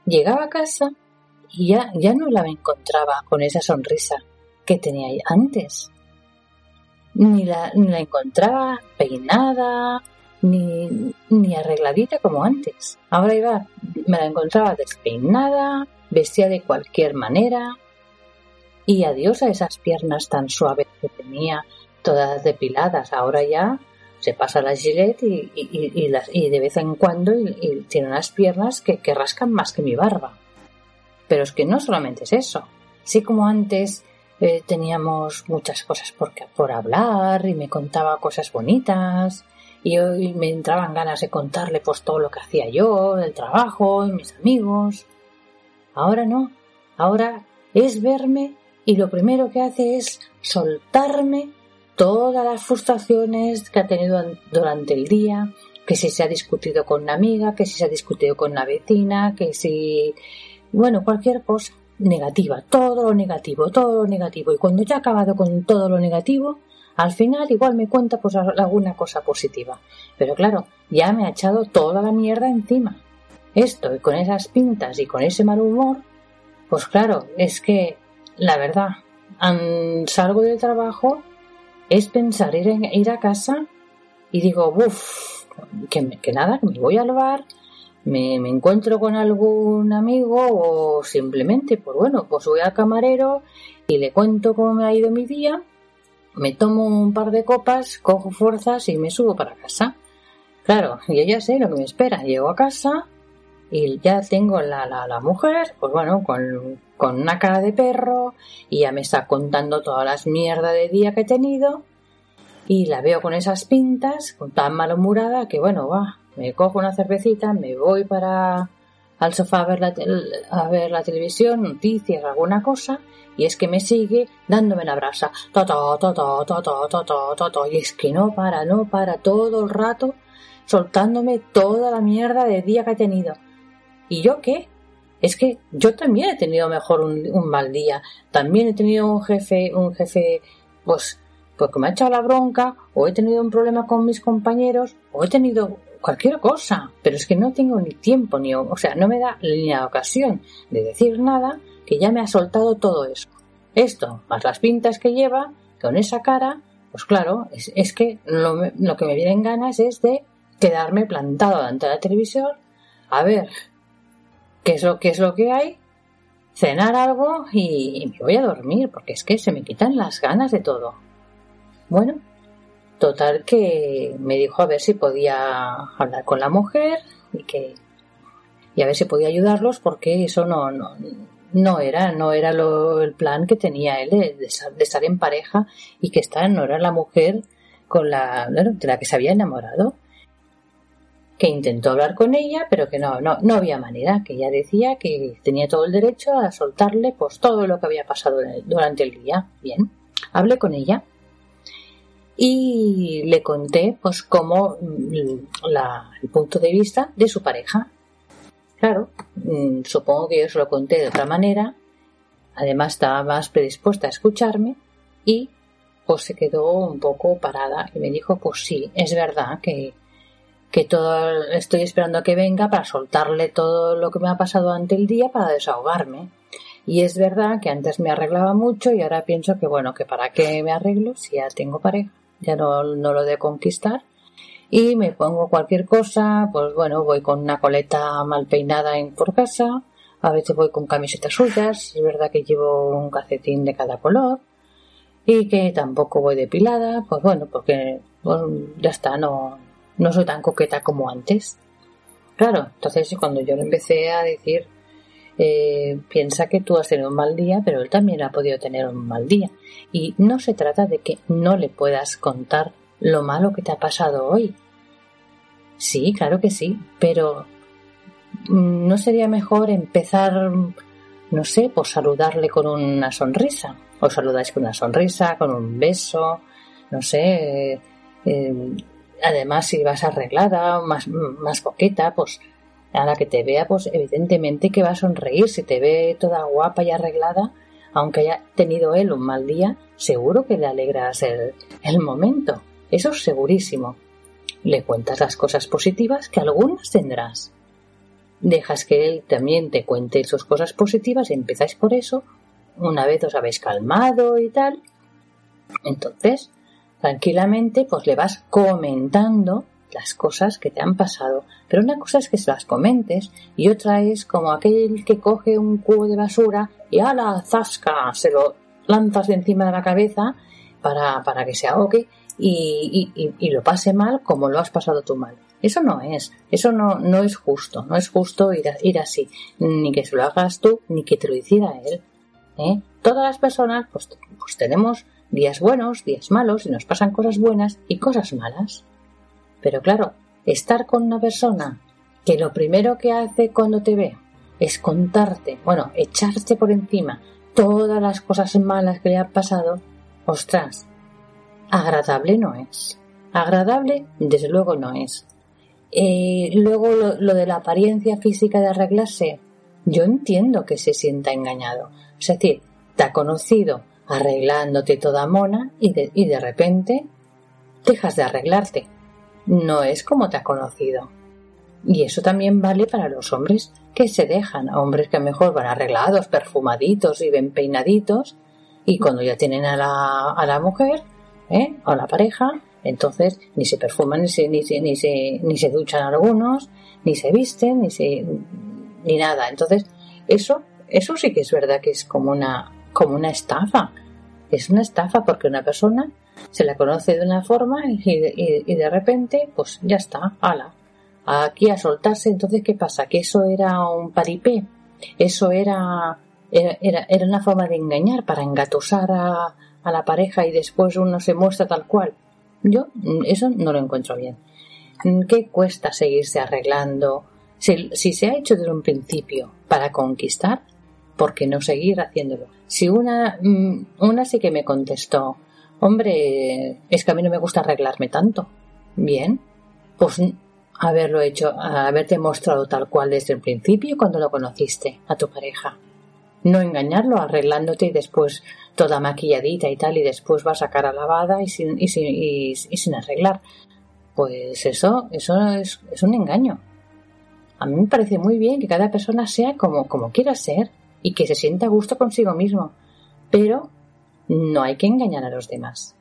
llegaba a casa y ya, ya no la encontraba con esa sonrisa que tenía antes. Ni la, ni la encontraba peinada, ni, ni arregladita como antes. Ahora iba, me la encontraba despeinada, vestía de cualquier manera. Y adiós a esas piernas tan suaves que tenía, todas depiladas. Ahora ya se pasa la gilet y, y, de vez en cuando y, tiene unas piernas que, rascan más que mi barba. Pero es que no solamente es eso. Sí como antes eh, teníamos muchas cosas por, por hablar y me contaba cosas bonitas y hoy me entraban ganas de contarle pues todo lo que hacía yo, el trabajo y mis amigos. Ahora no. Ahora es verme y lo primero que hace es soltarme todas las frustraciones que ha tenido durante el día, que si se ha discutido con una amiga, que si se ha discutido con una vecina, que si, bueno, cualquier cosa negativa, todo lo negativo, todo lo negativo. Y cuando ya ha acabado con todo lo negativo, al final igual me cuenta pues alguna cosa positiva. Pero claro, ya me ha echado toda la mierda encima. Esto y con esas pintas y con ese mal humor, pues claro, es que la verdad, salgo del trabajo es pensar ir, ir a casa y digo, uff, que, que, nada, que me voy al bar, me, me, encuentro con algún amigo o simplemente, pues bueno, pues voy al camarero y le cuento cómo me ha ido mi día, me tomo un par de copas, cojo fuerzas y me subo para casa. Claro, yo ya sé lo que me espera. Llego a casa y ya tengo la, la, la mujer, pues bueno, con, con una cara de perro y ya me está contando todas las mierdas de día que he tenido y la veo con esas pintas, con tan malhumorada que bueno, va, me cojo una cervecita, me voy para al sofá a ver la, a ver la televisión, noticias, alguna cosa, y es que me sigue dándome la brasa. Ta, ta, ta, ta, y es que no para, no para todo el rato soltándome toda la mierda de día que he tenido. ¿Y yo qué? Es que yo también he tenido mejor un, un mal día. También he tenido un jefe, un jefe, pues, pues que me ha echado la bronca, o he tenido un problema con mis compañeros, o he tenido cualquier cosa, pero es que no tengo ni tiempo ni, o sea, no me da ni la ocasión de decir nada que ya me ha soltado todo eso. Esto, más las pintas que lleva, con esa cara, pues claro, es, que lo, que me viene en ganas es de quedarme plantado delante de la televisión, a ver qué es lo, qué es lo que hay, cenar algo y me voy a dormir, porque es que se me quitan las ganas de todo. Bueno, total que me dijo a ver si podía hablar con la mujer y que y a ver si podía ayudarlos porque eso no, no era no era lo, el plan que tenía él de, estar en pareja y que esta no era la mujer con la de la que se había enamorado que intentó hablar con ella pero que no no no había manera que ella decía que tenía todo el derecho a soltarle pues todo lo que había pasado durante el día bien hablé con ella y le conté pues cómo mm, la, el punto de vista de su pareja. Claro, mm, supongo que yo se lo conté de otra manera, además estaba más predispuesta a escucharme y pues se quedó un poco parada y me dijo pues sí, es verdad que, que todo estoy esperando a que venga para soltarle todo lo que me ha pasado ante el día para desahogarme. Y es verdad que antes me arreglaba mucho y ahora pienso que bueno, que para qué me arreglo si ya tengo pareja ya no, no lo de conquistar. Y me pongo cualquier cosa, pues bueno, voy con una coleta mal peinada en, por casa, a veces voy con camisetas suyas, es verdad que llevo un calcetín de cada color, y que tampoco voy depilada, pues bueno, porque pues, ya está, no, no soy tan coqueta como antes. Claro, entonces cuando yo le empecé a decir, eh, piensa que tú has tenido un mal día, pero él también ha podido tener un mal día. Y no se trata de que no le puedas contar lo malo que te ha pasado hoy. Sí, claro que sí, pero mm, ¿no sería mejor empezar, no sé, por saludarle con una sonrisa? O saludáis con una sonrisa, con un beso, no sé. Eh, eh, además, si vas arreglada, más, más coqueta, pues a la que te vea, pues evidentemente que va a sonreír. Si te ve toda guapa y arreglada, aunque haya tenido él un mal día, seguro que le alegras el, el momento. Eso es segurísimo. Le cuentas las cosas positivas que algunas tendrás. Dejas que él también te cuente sus cosas positivas y empezáis por eso. Una vez os habéis calmado y tal. Entonces, tranquilamente, pues le vas comentando las cosas que te han pasado. Pero una cosa es que se las comentes y otra es como aquel que coge un cubo de basura y a la zasca se lo lanzas de encima de la cabeza para, para que se ahogue y, y, lo pase mal como lo has pasado tú mal. Eso no es, eso no, no es justo, no es justo ir, así, ni que se lo hagas tú, ni que te lo hiciera él. ¿eh? Todas las personas pues, pues tenemos días buenos, días malos, y nos pasan cosas buenas y cosas malas. Pero claro, estar con una persona que lo primero que hace cuando te ve es contarte, bueno, echarte por encima todas las cosas malas que le han pasado, ostras, agradable no es. Agradable, desde luego, no es. Eh, luego lo, de la apariencia física de arreglarse, yo entiendo que se sienta engañado. Es decir, te ha conocido arreglándote toda mona y y de repente dejas de arreglarte no es como te ha conocido. Y eso también vale para los hombres que se dejan, hombres que mejor van arreglados, perfumaditos y bien peinaditos, y cuando ya tienen a la, a la mujer, ¿eh? a la pareja, entonces ni se perfuman, ni se, ni se, ni se, ni se duchan algunos, ni se visten, ni se, ni nada. Entonces, eso, eso sí que es verdad que es como una, como una estafa. Es una estafa porque una persona se la conoce de una forma y, de repente, pues ya está, ala, aquí a soltarse. Entonces, ¿qué pasa? Que eso era un paripé, eso era, era, era una forma de engañar para engatusar a, a la pareja y después uno se muestra tal cual. Yo eso no lo encuentro bien. ¿Qué cuesta seguirse arreglando? Si, si, se ha hecho desde un principio para conquistar, ¿por qué no seguir haciéndolo? Si una, mm, una sí que me contestó, Hombre, es que a mí no me gusta arreglarme tanto. Bien, pues haberlo hecho, haberte mostrado tal cual desde el principio cuando lo conociste a tu pareja. No engañarlo arreglándote y después toda maquilladita y tal y después vas a cara lavada y sin, y sin, y, sin arreglar. Pues eso, eso es, un engaño. A mí me parece muy bien que cada persona sea como, como quiera ser y que se sienta a gusto consigo mismo. Pero no hay que engañar a los demás.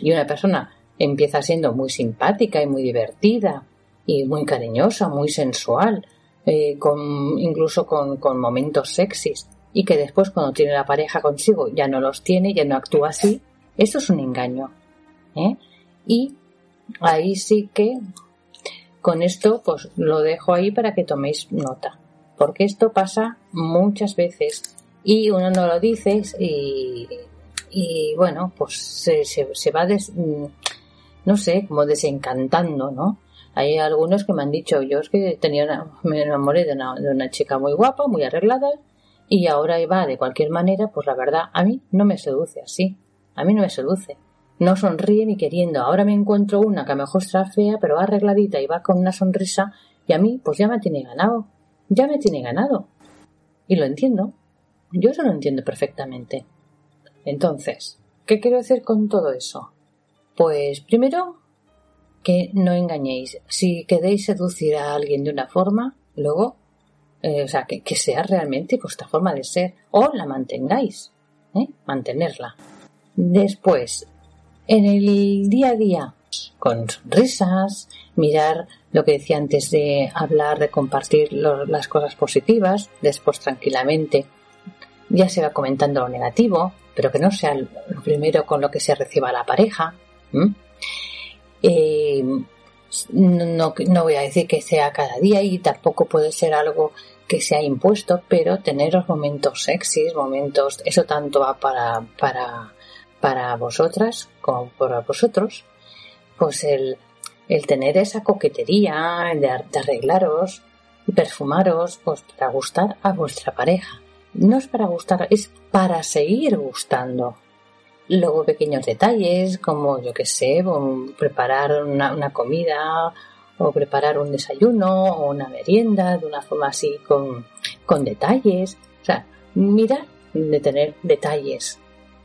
Y una persona empieza siendo muy simpática y muy divertida y muy cariñosa, muy sensual, eh, con, incluso con, con, momentos sexys, y que después cuando tiene la pareja consigo ya no los tiene, ya no actúa así, eso es un engaño. ¿eh? Y ahí sí que con esto pues lo dejo ahí para que toméis nota, porque esto pasa muchas veces y uno no lo dice y, y bueno, pues se, se, va des, no sé, como desencantando, ¿no? Hay algunos que me han dicho, yo es que tenía me enamoré de una, de una chica muy guapa, muy arreglada, y ahora va de cualquier manera, pues la verdad, a mí no me seduce así. A mí no me seduce. No sonríe ni queriendo. Ahora me encuentro una que a lo mejor está fea, pero va arregladita y va con una sonrisa, y a mí, pues ya me tiene ganado. Ya me tiene ganado. Y lo entiendo. Yo eso lo entiendo perfectamente. Entonces, ¿qué quiero decir con todo eso? Pues primero, que no engañéis. Si queréis seducir a alguien de una forma, luego, eh, o sea, que, sea realmente vuestra forma de ser o la mantengáis, ¿eh? mantenerla. Después, en el día a día, con sonrisas, mirar lo que decía antes de hablar, de compartir las cosas positivas, después tranquilamente ya se va comentando lo negativo, pero que no sea lo primero con lo que se reciba la pareja, no, no voy a decir que sea cada día y tampoco puede ser algo que sea impuesto, pero tener los momentos sexys, momentos, eso tanto va para, para, para vosotras como para vosotros, pues el, el tener esa coquetería de, de arreglaros perfumaros, pues para gustar a vuestra pareja. No es para gustar, es para seguir gustando. Luego pequeños detalles como, yo que sé, preparar una, comida o preparar un desayuno o una merienda de una forma así con, con detalles. O sea, mira de tener detalles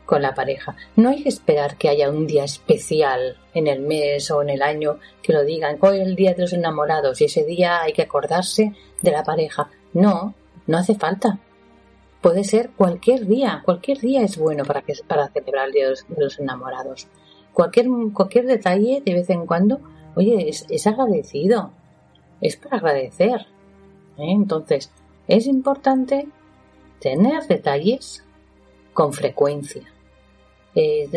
con la pareja. No hay que esperar que haya un día especial en el mes o en el año que lo digan, hoy es el día de los enamorados y ese día hay que acordarse de la pareja. No, no hace falta puede ser cualquier día, cualquier día es bueno para, que, para celebrar el Día de los Enamorados. Cualquier, cualquier detalle de vez en cuando, oye, es, agradecido, es para agradecer. ¿eh? Entonces, es importante tener detalles con frecuencia. Eh,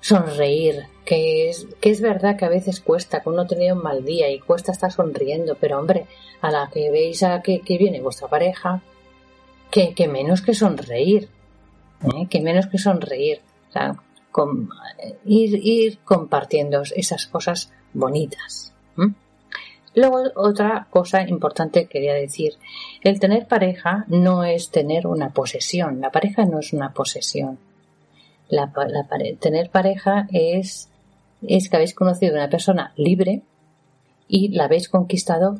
sonreír, que es, que es verdad que a veces cuesta, que uno tiene un mal día y cuesta estar sonriendo, pero hombre, a la que veis a que, que viene vuestra pareja, que, menos que sonreír, ¿eh? que menos que sonreír, o sea, eh, ir, compartiendo esas cosas bonitas. Luego, otra cosa importante quería decir, el tener pareja no es tener una posesión, la pareja no es una posesión. La, tener pareja es, es que habéis conocido a una persona libre y la habéis conquistado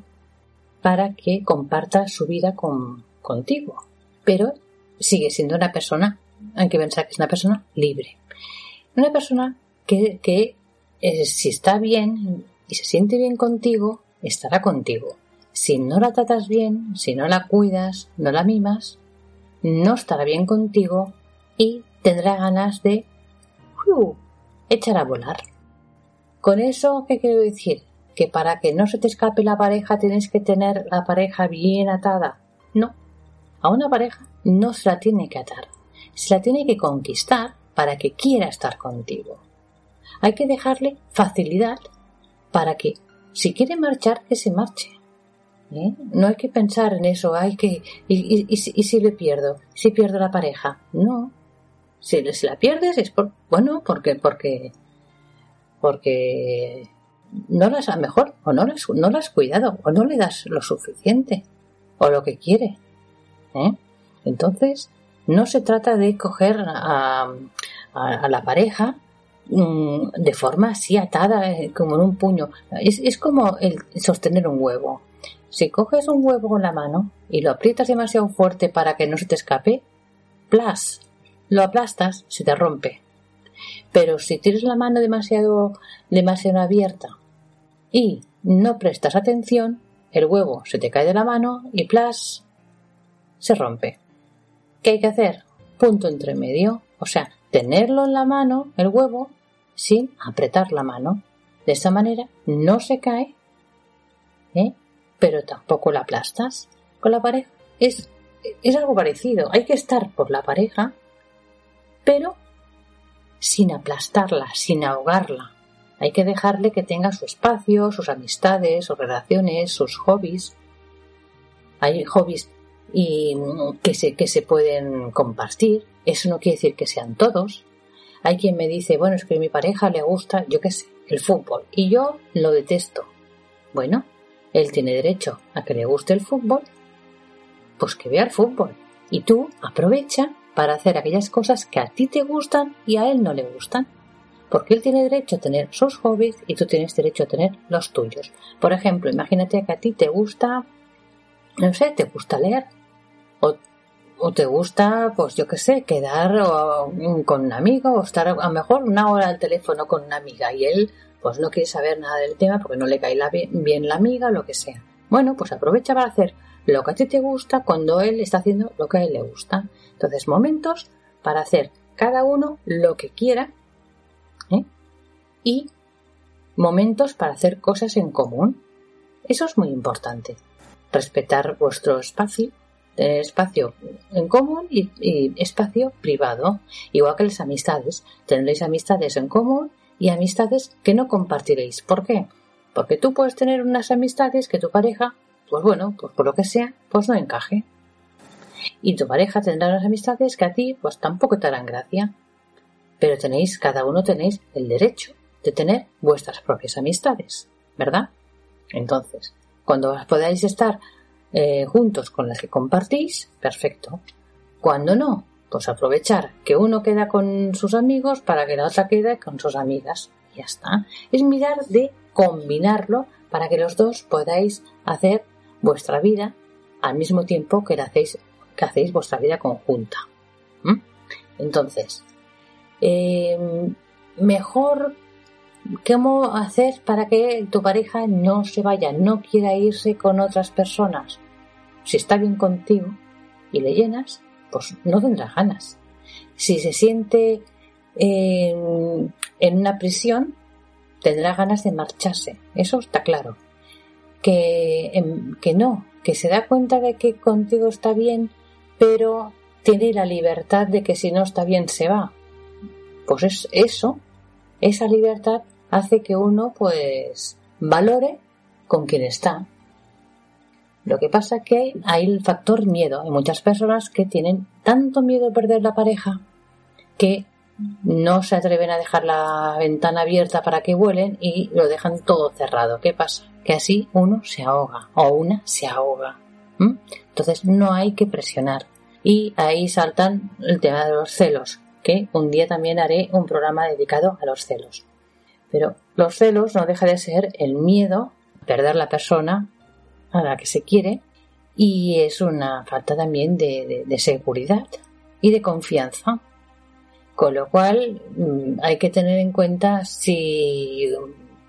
para que comparta su vida con, contigo pero sigue siendo una persona, hay que pensar que es una persona libre. Una persona que, que eh, si está bien y se siente bien contigo, estará contigo. Si no la tratas bien, si no la cuidas, no la mimas, no estará bien contigo y tendrá ganas de echar a volar. Con eso, ¿qué quiero decir? Que para que no se te escape la pareja tienes que tener la pareja bien atada. No, a una pareja no se la tiene que atar, se la tiene que conquistar para que quiera estar contigo. Hay que dejarle facilidad para que, si quiere marchar, que se marche. ¿Eh? No hay que pensar en eso, hay que. ¿Y, si le pierdo? ¿Si pierdo la pareja? No. Si, la pierdes es por. Bueno, porque. porque porque no las a mejor o no las, no las has cuidado o no le das lo suficiente o lo que quiere ¿eh? Entonces, no se trata de coger a, la pareja mm, de forma así atada, eh, como en un puño. Es, es como el sostener un huevo. Si coges un huevo con la mano y lo aprietas demasiado fuerte para que no se te escape, plas, lo aplastas, se te rompe. Pero si tienes la mano demasiado, demasiado abierta y no prestas atención, el huevo se te cae de la mano y plas, se rompe. ¿Qué hay que hacer? Punto entre medio. O sea, tenerlo en la mano, el huevo, sin apretar la mano. De esta manera no se cae, ¿eh? pero tampoco la aplastas. Con la pareja es, es algo parecido. Hay que estar por la pareja, pero sin aplastarla, sin ahogarla. Hay que dejarle que tenga su espacio, sus amistades, sus relaciones, sus hobbies. Hay hobbies y que se, que se pueden compartir. Eso no quiere decir que sean todos. Hay quien me dice, bueno, es que a mi pareja le gusta, yo qué sé, el fútbol y yo lo detesto. Bueno, él tiene derecho a que le guste el fútbol, pues que vea el fútbol. Y tú aprovecha para hacer aquellas cosas que a ti te gustan y a él no le gustan. Porque él tiene derecho a tener sus hobbies y tú tienes derecho a tener los tuyos. Por ejemplo, imagínate que a ti te gusta, no sé, te gusta leer o, te gusta, pues yo qué sé, quedar con un amigo o estar a lo mejor una hora al teléfono con una amiga y él pues no quiere saber nada del tema porque no le cae bien la amiga lo que sea. Bueno, pues aprovecha para hacer lo que a ti te gusta cuando él está haciendo lo que a él le gusta. Entonces, momentos para hacer cada uno lo que quiera ¿eh? y momentos para hacer cosas en común. Eso es muy importante. Respetar vuestro espacio espacio en común y, espacio privado, igual que las amistades. Tendréis amistades en común y amistades que no compartiréis. ¿Por qué? Porque tú puedes tener unas amistades que tu pareja, pues bueno, pues por lo que sea, pues no encaje. Y tu pareja tendrá unas amistades que a ti, pues tampoco te harán gracia. Pero tenéis, cada uno tenéis el derecho de tener vuestras propias amistades, ¿verdad? Entonces, cuando podáis estar eh, juntos con las que compartís, perfecto. Cuando no, pues aprovechar que uno queda con sus amigos para que la otra quede con sus amigas. Ya está. Es mirar de combinarlo para que los dos podáis hacer vuestra vida al mismo tiempo que, hacéis, que hacéis vuestra vida conjunta. Entonces, em, mejor ¿Cómo hacer para que tu pareja no se vaya, no quiera irse con otras personas? Si está bien contigo y le llenas, pues no tendrá ganas. Si se siente en, una prisión, tendrá ganas de marcharse. Eso está claro. Que, em, que no, que se da cuenta de que contigo está bien, pero tiene la libertad de que si no está bien se va. Pues es eso, esa libertad hace que uno pues valore con quien está. Lo que pasa que hay el factor miedo. Hay muchas personas que tienen tanto miedo de perder la pareja que no se atreven a dejar la ventana abierta para que vuelen y lo dejan todo cerrado. ¿Qué pasa? Que así uno se ahoga o una se ahoga. Entonces no hay que presionar. Y ahí saltan el tema de los celos, que un día también haré un programa dedicado a los celos. Pero los celos no deja de ser el miedo a perder la persona a la que se quiere y es una falta también de, seguridad y de confianza. Con lo cual mm, hay que tener en cuenta si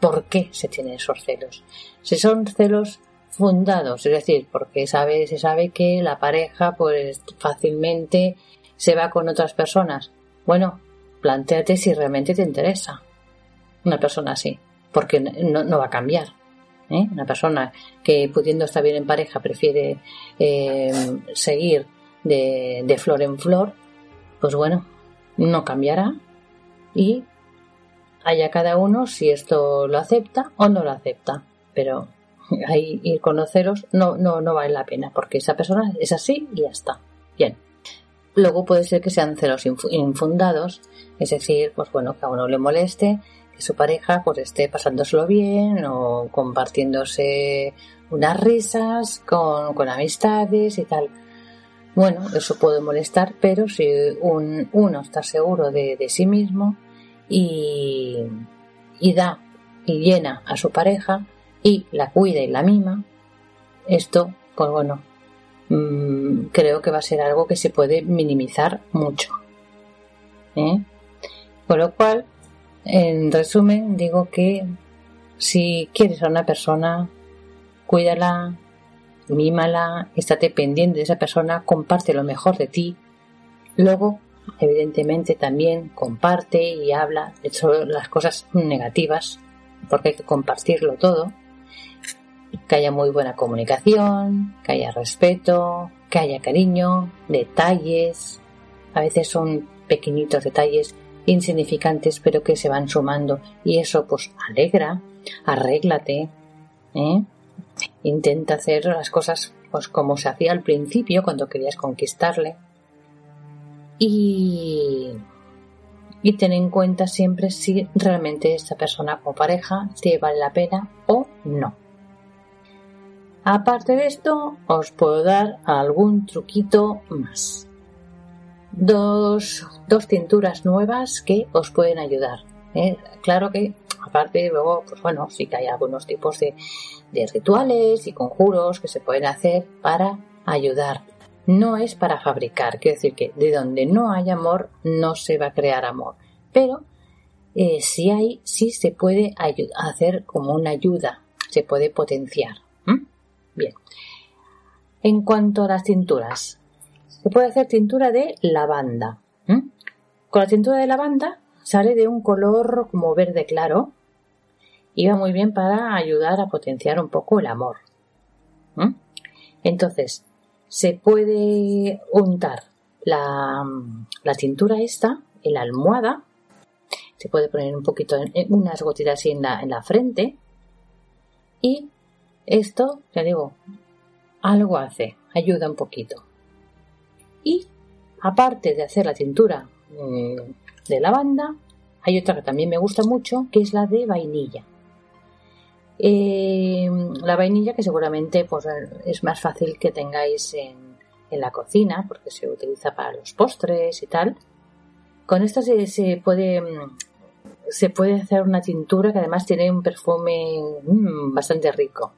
por qué se tienen esos celos. Si son celos fundados, es decir, porque sabe, se sabe que la pareja pues fácilmente se va con otras personas. Bueno, planteate si realmente te interesa una persona así, porque no, va a cambiar. ¿eh? Una persona que pudiendo estar bien en pareja prefiere eh, seguir de, de flor en flor, pues bueno, no cambiará y haya cada uno si esto lo acepta o no lo acepta. Pero ahí ir conoceros no, no, no vale la pena porque esa persona es así y ya está. Bien. Luego puede ser que sean celos infundados, es decir, pues bueno, que a uno le moleste su pareja pues esté pasándoselo bien o compartiéndose unas risas con, amistades y tal. Bueno, eso puede molestar, pero si un, uno está seguro de, sí mismo y, y da y llena a su pareja y la cuida y la mima, esto, pues bueno, mm, creo que va a ser algo que se puede minimizar mucho. ¿eh? Con lo cual, en resumen, digo que si quieres a una persona, cuídala, mímala, estate pendiente de esa persona, comparte lo mejor de ti. Luego, evidentemente, también comparte y habla de las cosas negativas, porque hay que compartirlo todo. Que haya muy buena comunicación, que haya respeto, que haya cariño, detalles. A veces son pequeñitos detalles insignificantes pero que se van sumando y eso pues alegra, arréglate, ¿eh? Intenta hacer las cosas pues como se hacía al principio cuando querías conquistarle. Y, y ten en cuenta siempre si realmente esta persona como pareja te vale la pena o no. Aparte de esto, os puedo dar algún truquito más. Dos, dos tinturas nuevas que os pueden ayudar. ¿eh? Claro que aparte luego, pues bueno, sí que hay algunos tipos de, de rituales y conjuros que se pueden hacer para ayudar. No es para fabricar, quiero decir que de donde no hay amor no se va a crear amor. Pero eh, si hay, sí se puede hacer como una ayuda, se puede potenciar. Bien. En cuanto a las tinturas, se puede hacer tintura de lavanda. Con la tintura de lavanda sale de un color como verde claro, iba muy bien para ayudar a potenciar un poco el amor. Entonces, se puede untar la, la, tintura esta en la almohada, se puede poner un poquito, unas gotitas así en la, en la frente, y esto, ya digo, algo hace, ayuda un poquito. Y aparte de hacer la tintura de lavanda, hay otra que también me gusta mucho, que es la de vainilla. Eh, la vainilla que seguramente pues, es más fácil que tengáis en, la cocina porque se utiliza para los postres y tal. Con esta se, puede se puede hacer una tintura que además tiene un perfume mm, bastante rico.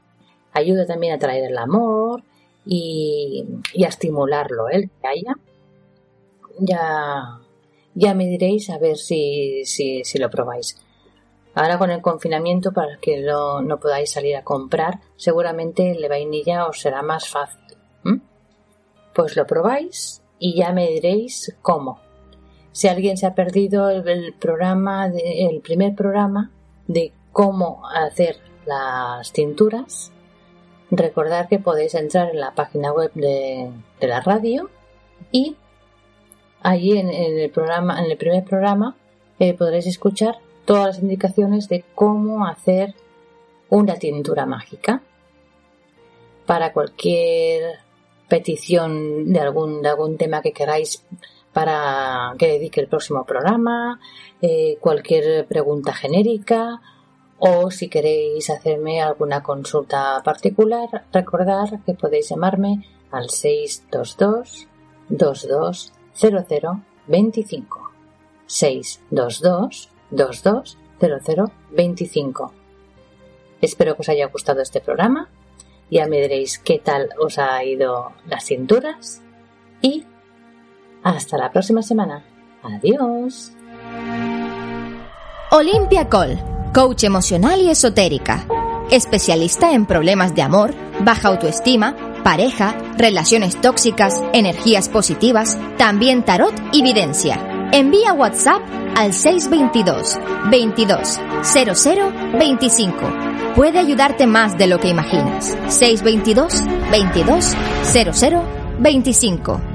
Ayuda también a traer el amor y, a estimularlo, ¿eh? que haya. Ya, ya me diréis a ver si, si, lo probáis. Ahora con el confinamiento, para que no podáis salir a comprar, seguramente el de vainilla os será más fácil. Pues lo probáis y ya me diréis cómo. Si alguien se ha perdido el, programa, el primer programa de cómo hacer las tinturas, recordad que podéis entrar en la página web de, la radio y allí en, el programa, en el primer programa, eh, podréis escuchar todas las indicaciones de cómo hacer una tintura mágica. Para cualquier petición de algún, de algún tema que queráis para que dedique el próximo programa, eh, cualquier pregunta genérica o si queréis hacerme alguna consulta particular, recordad que podéis llamarme al 622 2200 25 622 220025. Espero que os haya gustado este programa. Ya me diréis qué tal os ha ido las cinturas. Y hasta la próxima semana. Adiós. Olimpia Col, coach emocional y esotérica. Especialista en problemas de amor, baja autoestima, pareja, relaciones tóxicas, energías positivas, también tarot y videncia Envía WhatsApp al 622 22 00 25. Puede ayudarte más de lo que imaginas. 622 22 00 25.